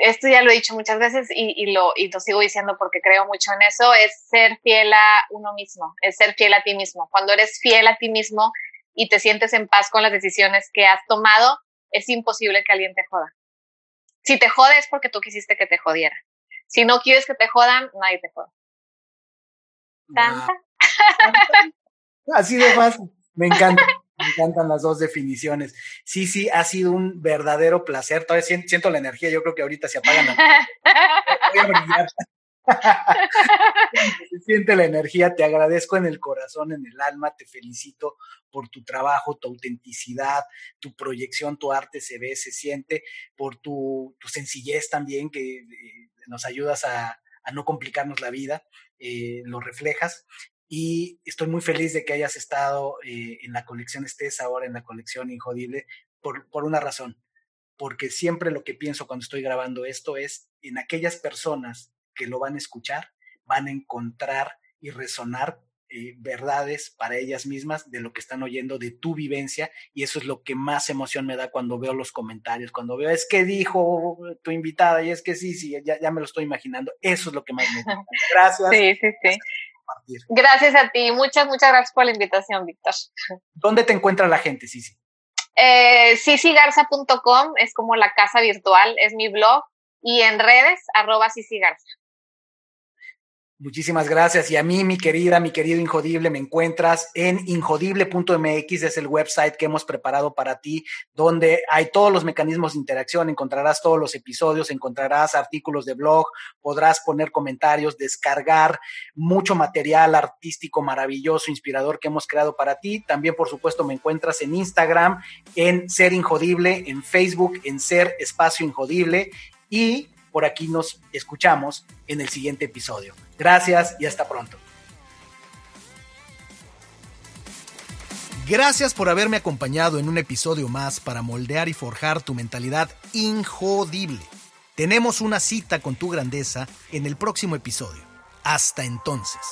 esto ya lo he dicho muchas veces y, lo, y lo sigo diciendo porque creo mucho en eso, es ser fiel a uno mismo, es ser fiel a ti mismo. Cuando eres fiel a ti mismo y te sientes en paz con las decisiones que has tomado, es imposible que alguien te joda. Si te jode es porque tú quisiste que te jodiera. Si no quieres que te jodan, nadie te joda. Así de fácil. Me encanta. Me encantan las dos definiciones. Sí, sí, ha sido un verdadero placer. Todavía siento la energía. Yo creo que ahorita se apagan. Voy a brillar. se siente la energía, te agradezco en el corazón, en el alma, te felicito por tu trabajo, tu autenticidad, tu proyección, tu arte se ve, se siente, por tu, sencillez también, que eh, nos ayudas a, no complicarnos la vida, eh, lo reflejas. Y estoy muy feliz de que hayas estado eh, en la colección, estés ahora en la colección Injodible, por, por una razón, porque siempre lo que pienso cuando estoy grabando esto es en aquellas personas que lo van a escuchar, van a encontrar y resonar eh, verdades para ellas mismas de lo que están oyendo, de tu vivencia, y eso es lo que más emoción me da cuando veo los comentarios, cuando veo, es que dijo tu invitada, y es que sí, sí, ya, ya me lo estoy imaginando, eso es lo que más me da. Gracias. Sí, sí, sí. Gracias a ti, muchas, muchas gracias por la invitación, Víctor. ¿Dónde te encuentra la gente, Sisi? Eh, sisigarza.com es como la casa virtual, es mi blog, y en redes, arroba sisigarza. Muchísimas gracias. Y a mí, mi querida, mi querido Injodible, me encuentras en injodible.mx, es el website que hemos preparado para ti, donde hay todos los mecanismos de interacción, encontrarás todos los episodios, encontrarás artículos de blog, podrás poner comentarios, descargar mucho material artístico maravilloso, inspirador que hemos creado para ti. También, por supuesto, me encuentras en Instagram, en Ser Injodible, en Facebook, en Ser Espacio Injodible y por aquí nos escuchamos en el siguiente episodio. Gracias y hasta pronto. Gracias por haberme acompañado en un episodio más para moldear y forjar tu mentalidad injodible. Tenemos una cita con tu grandeza en el próximo episodio. Hasta entonces.